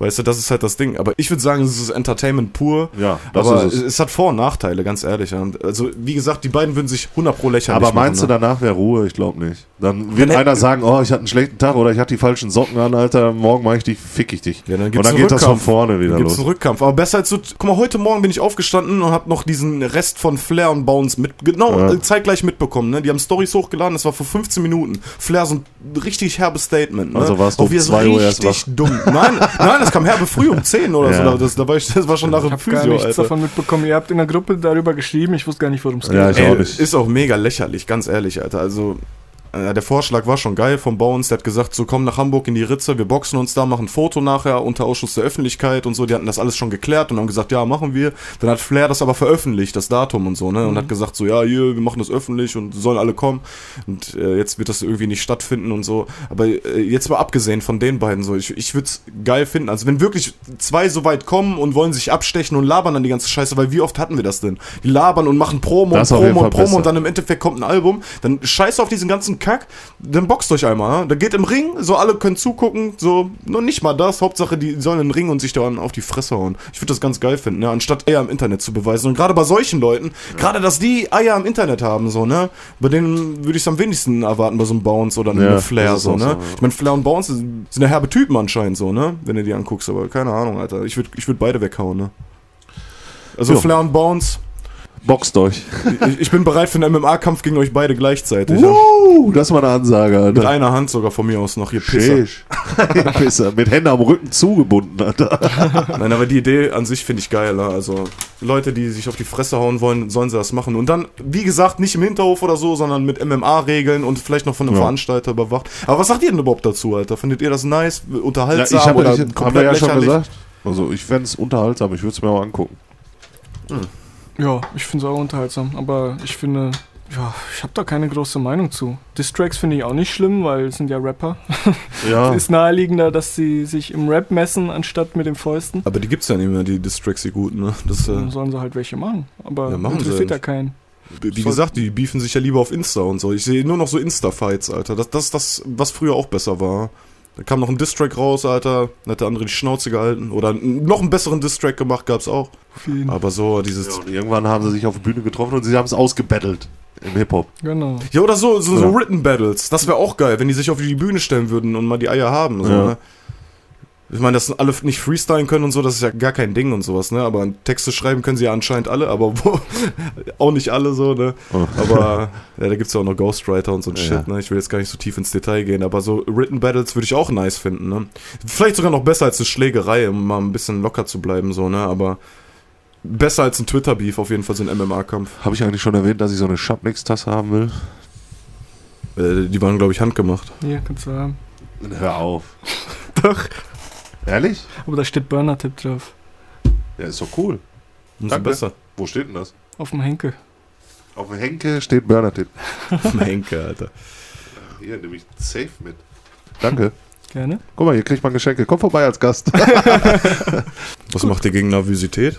Weißt du, das ist halt das Ding. Aber ich würde sagen, es ist Entertainment pur. Ja, das aber ist es. es. hat Vor- und Nachteile, ganz ehrlich. Also, wie gesagt, die beiden würden sich 100 pro lächerlich Aber meinst machen, du, ne? danach wäre Ruhe? Ich glaube nicht. Dann wird Wenn- einer sagen, oh, ich hatte einen schlechten Tag oder ich hatte die falschen Socken an, Alter, morgen mache ich dich, fick ich dich. Ja, dann und dann geht das von vorne wieder Dann gibt's los. einen Rückkampf. Aber besser als so. Guck mal, heute Morgen bin ich aufgestanden und hab noch diesen Rest von Flair und Bounce mit. Genau, Ja. zeitgleich mitbekommen. Ne? Die haben Stories hochgeladen, das war vor 15 Minuten. Flair so ein richtig herbes Statement. Ne? Also warst du Auch um wir so 2 Uhr erst richtig dumm. Nein, nein, das kam herbe früh um 10 oder Ja. so. Das, da war ich, das war schon nach Ich dem habe gar Physio, nichts Alter. davon mitbekommen. Ihr habt in der Gruppe darüber geschrieben. Ich wusste gar nicht, worum es geht. Ja, ich Ey, auch nicht. Ist auch mega lächerlich, ganz ehrlich, Alter. Also, äh, der Vorschlag war schon geil vom Bones. Der hat gesagt, so komm nach Hamburg in die Ritze, wir boxen uns da, machen ein Foto nachher unter Ausschuss der Öffentlichkeit und so. Die hatten das alles schon geklärt und haben gesagt, ja, machen wir. Dann hat Flair das aber veröffentlicht, das Datum und so, ne? Und hat gesagt, so, ja, hier, wir machen das öffentlich und sollen alle kommen. Und äh, jetzt wird das irgendwie nicht stattfinden und so. Aber äh, jetzt mal abgesehen von den beiden so, ich, ich würde es geil finden. Also wenn wirklich zwei so weit kommen und wollen sich abstechen und labern dann die ganze Scheiße, weil wie oft hatten wir das denn? Die labern und machen Promo Das und Promo und Promo und besser. dann im Endeffekt kommt ein Album, dann scheiß auf diesen ganzen Kack, dann boxt euch einmal. Ne? Dann geht im Ring, so alle können zugucken, so, noch nicht mal das, Hauptsache die sollen in den Ring und sich dann auf die Fresse hauen. Ich würde das ganz geil finden, ne? anstatt Eier im Internet zu beweisen. Und gerade bei solchen Leuten, gerade dass die Eier im Internet haben, so, ne, bei denen würde ich es am wenigsten erwarten, bei so einem Bounce oder einem Ja, Flair, so, ne. so, ja. Ich meine, Flair und Bounce sind, ja herbe Typen anscheinend, so, ne, wenn du die anguckst, aber keine Ahnung, Alter. Ich würde ich würd beide weghauen, ne. Also Ja. Flair und Bounce, Boxt euch. ich, ich bin bereit für einen MMA-Kampf gegen euch beide gleichzeitig. ja. Uh, das war eine Ansage, Mit Alter. einer Hand sogar von mir aus noch, hier Pisser. Schisch. Pisser. Mit Händen am Rücken zugebunden, Alter. Nein, aber die Idee an sich finde ich geil. Also Leute, die sich auf die Fresse hauen wollen, sollen sie das machen. Und dann, wie gesagt, nicht im Hinterhof oder so, sondern mit MMA-Regeln und vielleicht noch von einem Ja. Veranstalter überwacht. Aber was sagt ihr denn überhaupt dazu, Alter? Findet ihr das nice, Ja, unterhaltsam ich habe oder ich, haben wir komplett ja schon gesagt. Also ich fände es unterhaltsam, ich würde es mir auch angucken. Ja, ich finde es auch unterhaltsam, aber ich finde, ja, ich habe da keine große Meinung zu. Distracks finde ich auch nicht schlimm, weil es sind ja Rapper. Ja, Es ist naheliegender, dass sie sich im Rap messen, anstatt mit den Fäusten. Aber die gibt's ja nicht mehr, die Distracks, die guten, ne? Das, äh, Dann sollen sie halt welche machen. Aber Ja, machen sie interessiert ja keinen. wie gesagt, die beefen sich ja lieber auf Insta und so. Ich sehe nur noch so Insta-Fights, Alter. Das, das ist das, was früher auch besser war. Da kam noch ein Distrack raus, Alter. Dann hat der andere die Schnauze gehalten. Oder noch einen besseren Distrack gemacht, gab's auch. Aber so, dieses. ja und irgendwann haben sie sich auf der Bühne getroffen und sie haben es ausgebettelt. Im Hip-Hop. Genau. Ja, oder so, so, so Ja. Written Battles. Das wäre auch geil, wenn die sich auf die Bühne stellen würden und mal die Eier haben. So, Ja. ne? Ich meine, dass alle nicht freestylen können und so, das ist ja gar kein Ding und sowas, ne? Aber Texte schreiben können sie ja anscheinend alle, aber wo, auch nicht alle so, ne? Oh. Aber ja, da gibt's ja auch noch Ghostwriter und so ein Ja. Shit, ne? Ich will jetzt gar nicht so tief ins Detail gehen, aber so Written Battles würde ich auch nice finden, ne? Vielleicht sogar noch besser als eine Schlägerei, um mal ein bisschen locker zu bleiben, so, ne? Aber besser als ein Twitter-Beef auf jeden Fall so ein MMA-Kampf. Habe ich eigentlich schon erwähnt, dass ich so eine Schabnix-Tasse haben will? Äh, die waren, glaube ich, handgemacht. Hier, kannst du haben. Hör auf. Doch. Ehrlich? Aber da steht Burner-Tipp drauf. Ja, ist doch cool. Umso Danke. besser. Wo steht denn das? Auf dem Henkel. Auf dem Henke steht Burner-Tipp. Henke, Alter. Hier nehme ich safe mit. Danke. Gerne. Guck mal, hier kriegt man Geschenke. Komm vorbei als Gast. Was macht ihr gegen Nervosität?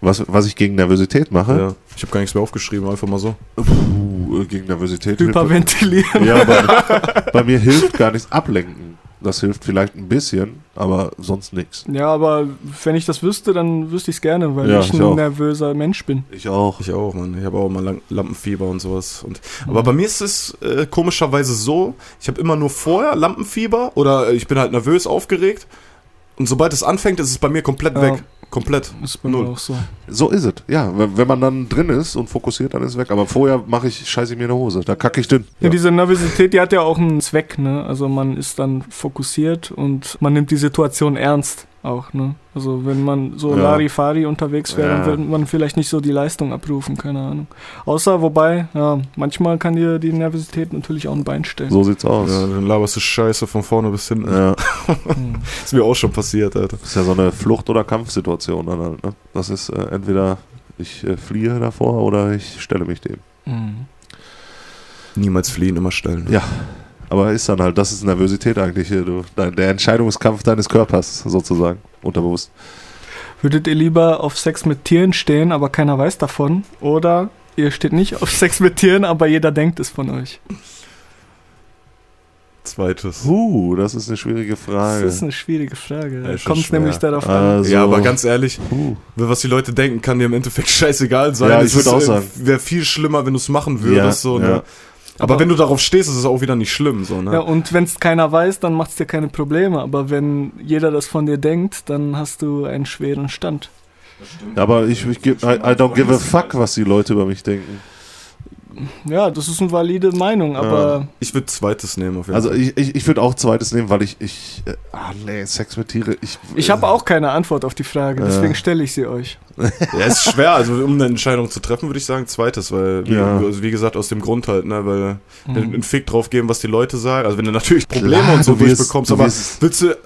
Was, was ich gegen Nervosität mache? Ja. Ich habe gar nichts mehr aufgeschrieben, einfach mal so. Puh, gegen Nervosität. Hyperventilieren. Ja, aber bei mir hilft gar nichts ablenken. Das hilft vielleicht ein bisschen, aber sonst nichts. Ja, aber wenn ich das wüsste, dann wüsste ich es gerne, weil Ja, ich ich ein nervöser Mensch bin. Ich auch. Ich auch, Mann. Ich habe auch mal Lampenfieber und sowas. Und, aber bei mir ist es äh, komischerweise so, ich habe immer nur vorher Lampenfieber oder äh, ich bin halt nervös, aufgeregt. Und sobald es anfängt, ist es bei mir komplett Ja. weg. Komplett. Ist bei Null. mir auch so. So ist es. Ja, wenn, wenn man dann drin ist und fokussiert, dann ist es weg. Aber vorher mache ich, scheiße ich mir in die Hose. Da kacke ich dünn. Ja, diese Nervosität, die hat ja auch einen Zweck, ne? Also man ist dann fokussiert und man nimmt die Situation ernst auch, ne? Also wenn man so Ja. Larifari unterwegs wäre, dann Ja. würde man vielleicht nicht so die Leistung abrufen, keine Ahnung. Außer, wobei, ja, manchmal kann dir die Nervosität natürlich auch ein Bein stellen. So sieht's aus. Ja, dann laberst du Scheiße von vorne bis hinten. Ja. Ist mir auch schon passiert, Alter. das ist ja so eine Flucht- oder Kampfsituation dann halt. Ne? Das ist äh, entweder ich äh, fliehe davor oder ich stelle mich dem. Hm. Niemals fliehen, immer stellen. Ja. Aber ist dann halt, das ist Nervosität eigentlich. hier, Du, dein, der Entscheidungskampf deines Körpers sozusagen. Unterbewusst. Würdet ihr lieber auf Sex mit Tieren stehen, aber keiner weiß davon? Oder ihr steht nicht auf Sex mit Tieren, aber jeder denkt es von euch? Zweites. Uh, das ist eine schwierige Das Frage. ist eine schwierige Frage. Ja, Da kommt es nämlich darauf an. Also, Ja, aber ganz ehrlich, puh. was die Leute denken, kann dir im Endeffekt scheißegal sein. Ja, Es ich würd ist, auch sagen. Wäre viel schlimmer, wenn du es machen würdest. Ja, so, ja. ne? Aber, wenn du darauf stehst, ist es auch wieder nicht schlimm. So, ne? Ja, und wenn es keiner weiß, dann macht es dir keine Probleme. Aber wenn jeder das von dir denkt, dann hast du einen schweren Stand. Aber ich, ich I, I don't give a fuck, was die Leute über mich denken. Ja, das ist eine valide Meinung, aber Ich würde zweites nehmen auf jeden Also Fall. ich, ich, ich würde auch zweites nehmen, weil ich, ich, äh, ah nee, Sex mit Tiere, ich... ich habe auch keine Antwort auf die Frage, deswegen stelle ich sie euch. Ja, ist schwer, also um eine Entscheidung zu treffen, würde ich sagen zweites, weil, wie, Ja. also wie gesagt, aus dem Grund halt, ne, weil Mhm. einen Fick drauf geben, was die Leute sagen, also wenn du natürlich Probleme Klar, und so du wirst- durchbekommst, du aber wirst- willst du,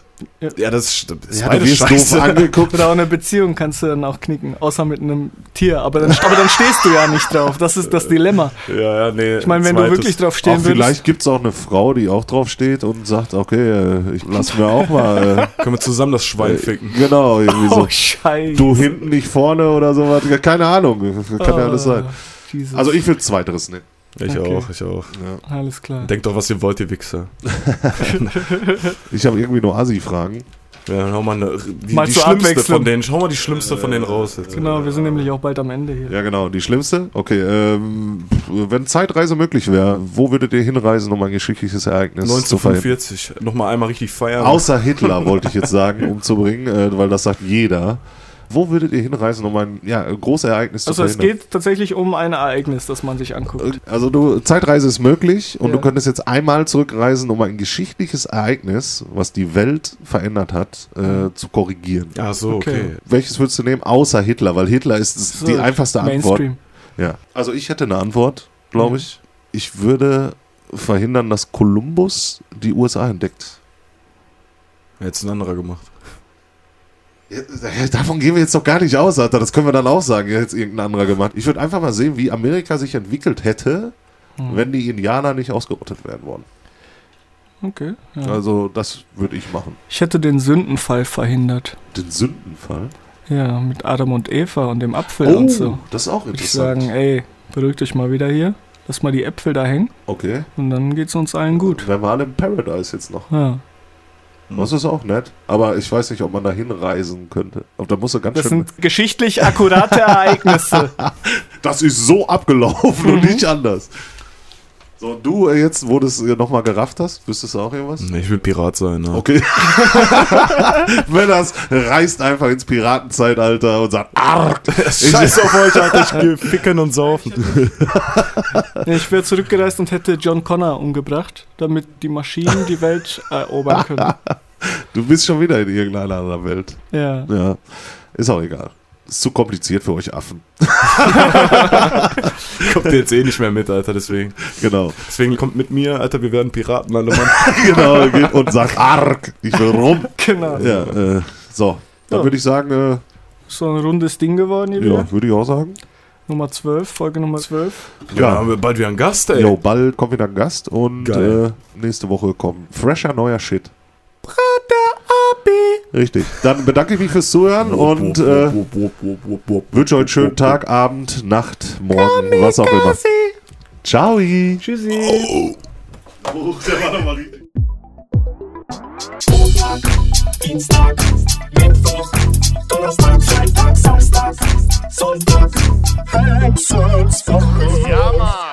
Ja. ja, das, ist- das ja, du wirst doof angeguckt. Oder auch eine Beziehung kannst du dann auch knicken, außer mit einem Tier. Aber dann, aber dann stehst du ja nicht drauf. Das ist das Dilemma. Ja, ja, nee. Ich meine, wenn du wirklich drauf stehen würdest. vielleicht gibt es auch eine Frau, die auch drauf steht und sagt, okay, äh, ich lass mir auch mal... Äh, Können wir zusammen das Schwein ficken. Genau, irgendwie so. Oh, scheiße. Du hinten nicht vorne oder sowas. Keine Ahnung. Kann ja alles sein. Oh, Jesus. Also ich würde zweiteres nehmen. Ich Okay. auch, ich auch. Alles klar. Denkt doch, was ihr wollt, ihr Wichser. Ich habe irgendwie nur Asi-Fragen. Ja, dann hau mal eine, die, Mal die schlimmste von denen. Schau mal die schlimmste von denen raus. Jetzt. Genau, wir sind nämlich auch bald am Ende hier. Ja, genau. Die schlimmste. Okay, ähm, wenn Zeitreise möglich wäre, wo würdet ihr hinreisen, um ein geschichtliches Ereignis zu verhindern? 1945. Nochmal einmal richtig feiern. Außer Hitler, wollte ich jetzt sagen, umzubringen, äh, weil das sagt jeder. Wo würdet ihr hinreisen, um ein ja, großes Ereignis Also zu es verhindern? geht tatsächlich um ein Ereignis, das man sich anguckt. Also du, Zeitreise ist möglich und Ja. du könntest jetzt einmal zurückreisen, um ein geschichtliches Ereignis, was die Welt verändert hat, äh, zu korrigieren. Ja, so, okay. Okay. Welches würdest du nehmen, außer Hitler? Weil Hitler ist So, die einfachste Antwort. Mainstream. Ja. Also ich hätte eine Antwort, glaube Mhm. ich. Ich würde verhindern, dass Kolumbus die USA entdeckt. Jetzt ein anderer gemacht. Davon gehen wir jetzt doch gar nicht aus, Alter. Das können wir dann auch sagen, jetzt irgendein anderer gemacht. Ich würde einfach mal sehen, wie Amerika sich entwickelt hätte, Mhm. wenn die Indianer nicht ausgerottet werden wollen. Okay. Ja. Also das würde ich machen. Ich hätte den Sündenfall verhindert. Den Sündenfall. Ja, mit Adam und Eva und dem Apfel Oh, und so. das ist auch Würde ich interessant. sagen, ey, beruhigt euch mal wieder hier. Lass mal die Äpfel da hängen okay. und dann geht's uns allen gut. Wären wir alle im Paradise jetzt noch. Ja. Das ist auch nett. Aber ich weiß nicht, ob man da hinreisen könnte. Aber da muss er ganz Das schön. sind geschichtlich akkurate Ereignisse. Das ist so abgelaufen Mhm. und nicht anders. So, und du äh, jetzt, wo du es äh, nochmal gerafft hast, wüsstest du auch irgendwas? Nee, ich will Pirat sein, ne? Okay. Wenn das reist einfach ins Piratenzeitalter und sagt, Arg! Scheiß auf euch, Alter, ich geh ficken und saufen. Ich wäre zurückgereist und hätte John Connor umgebracht, damit die Maschinen die Welt erobern können. Du bist schon wieder in irgendeiner anderen Welt. Ja. Ja. Ist auch egal. Ist zu kompliziert für euch Affen. Kommt ihr jetzt eh nicht mehr mit, Alter, deswegen. Genau. Deswegen kommt mit mir, Alter, wir werden Piraten, alle Mann. genau. geht Und sagt, Arg! Ich will rum. Genau. Ja, äh, so. Dann Ja. würde ich sagen, So ein rundes Ding geworden hier äh, wieder. ja, würde ich auch sagen. Nummer 12, Folge Nummer 12. Ja, haben wir bald wieder einen Gast, ey. Jo, bald kommt wieder ein Gast und äh, nächste Woche kommt fresher neuer Shit. Richtig. Dann bedanke ich mich fürs Zuhören und äh, wünsche euch einen schönen Tag, Abend, Nacht, Morgen, was auch immer. Ciao. Tschüssi. Der war doch mal richtig. Montag, Dienstag, Mittwoch, Donnerstag, Freitag, Samstag, Sonntag, Hexenswoche. Ja.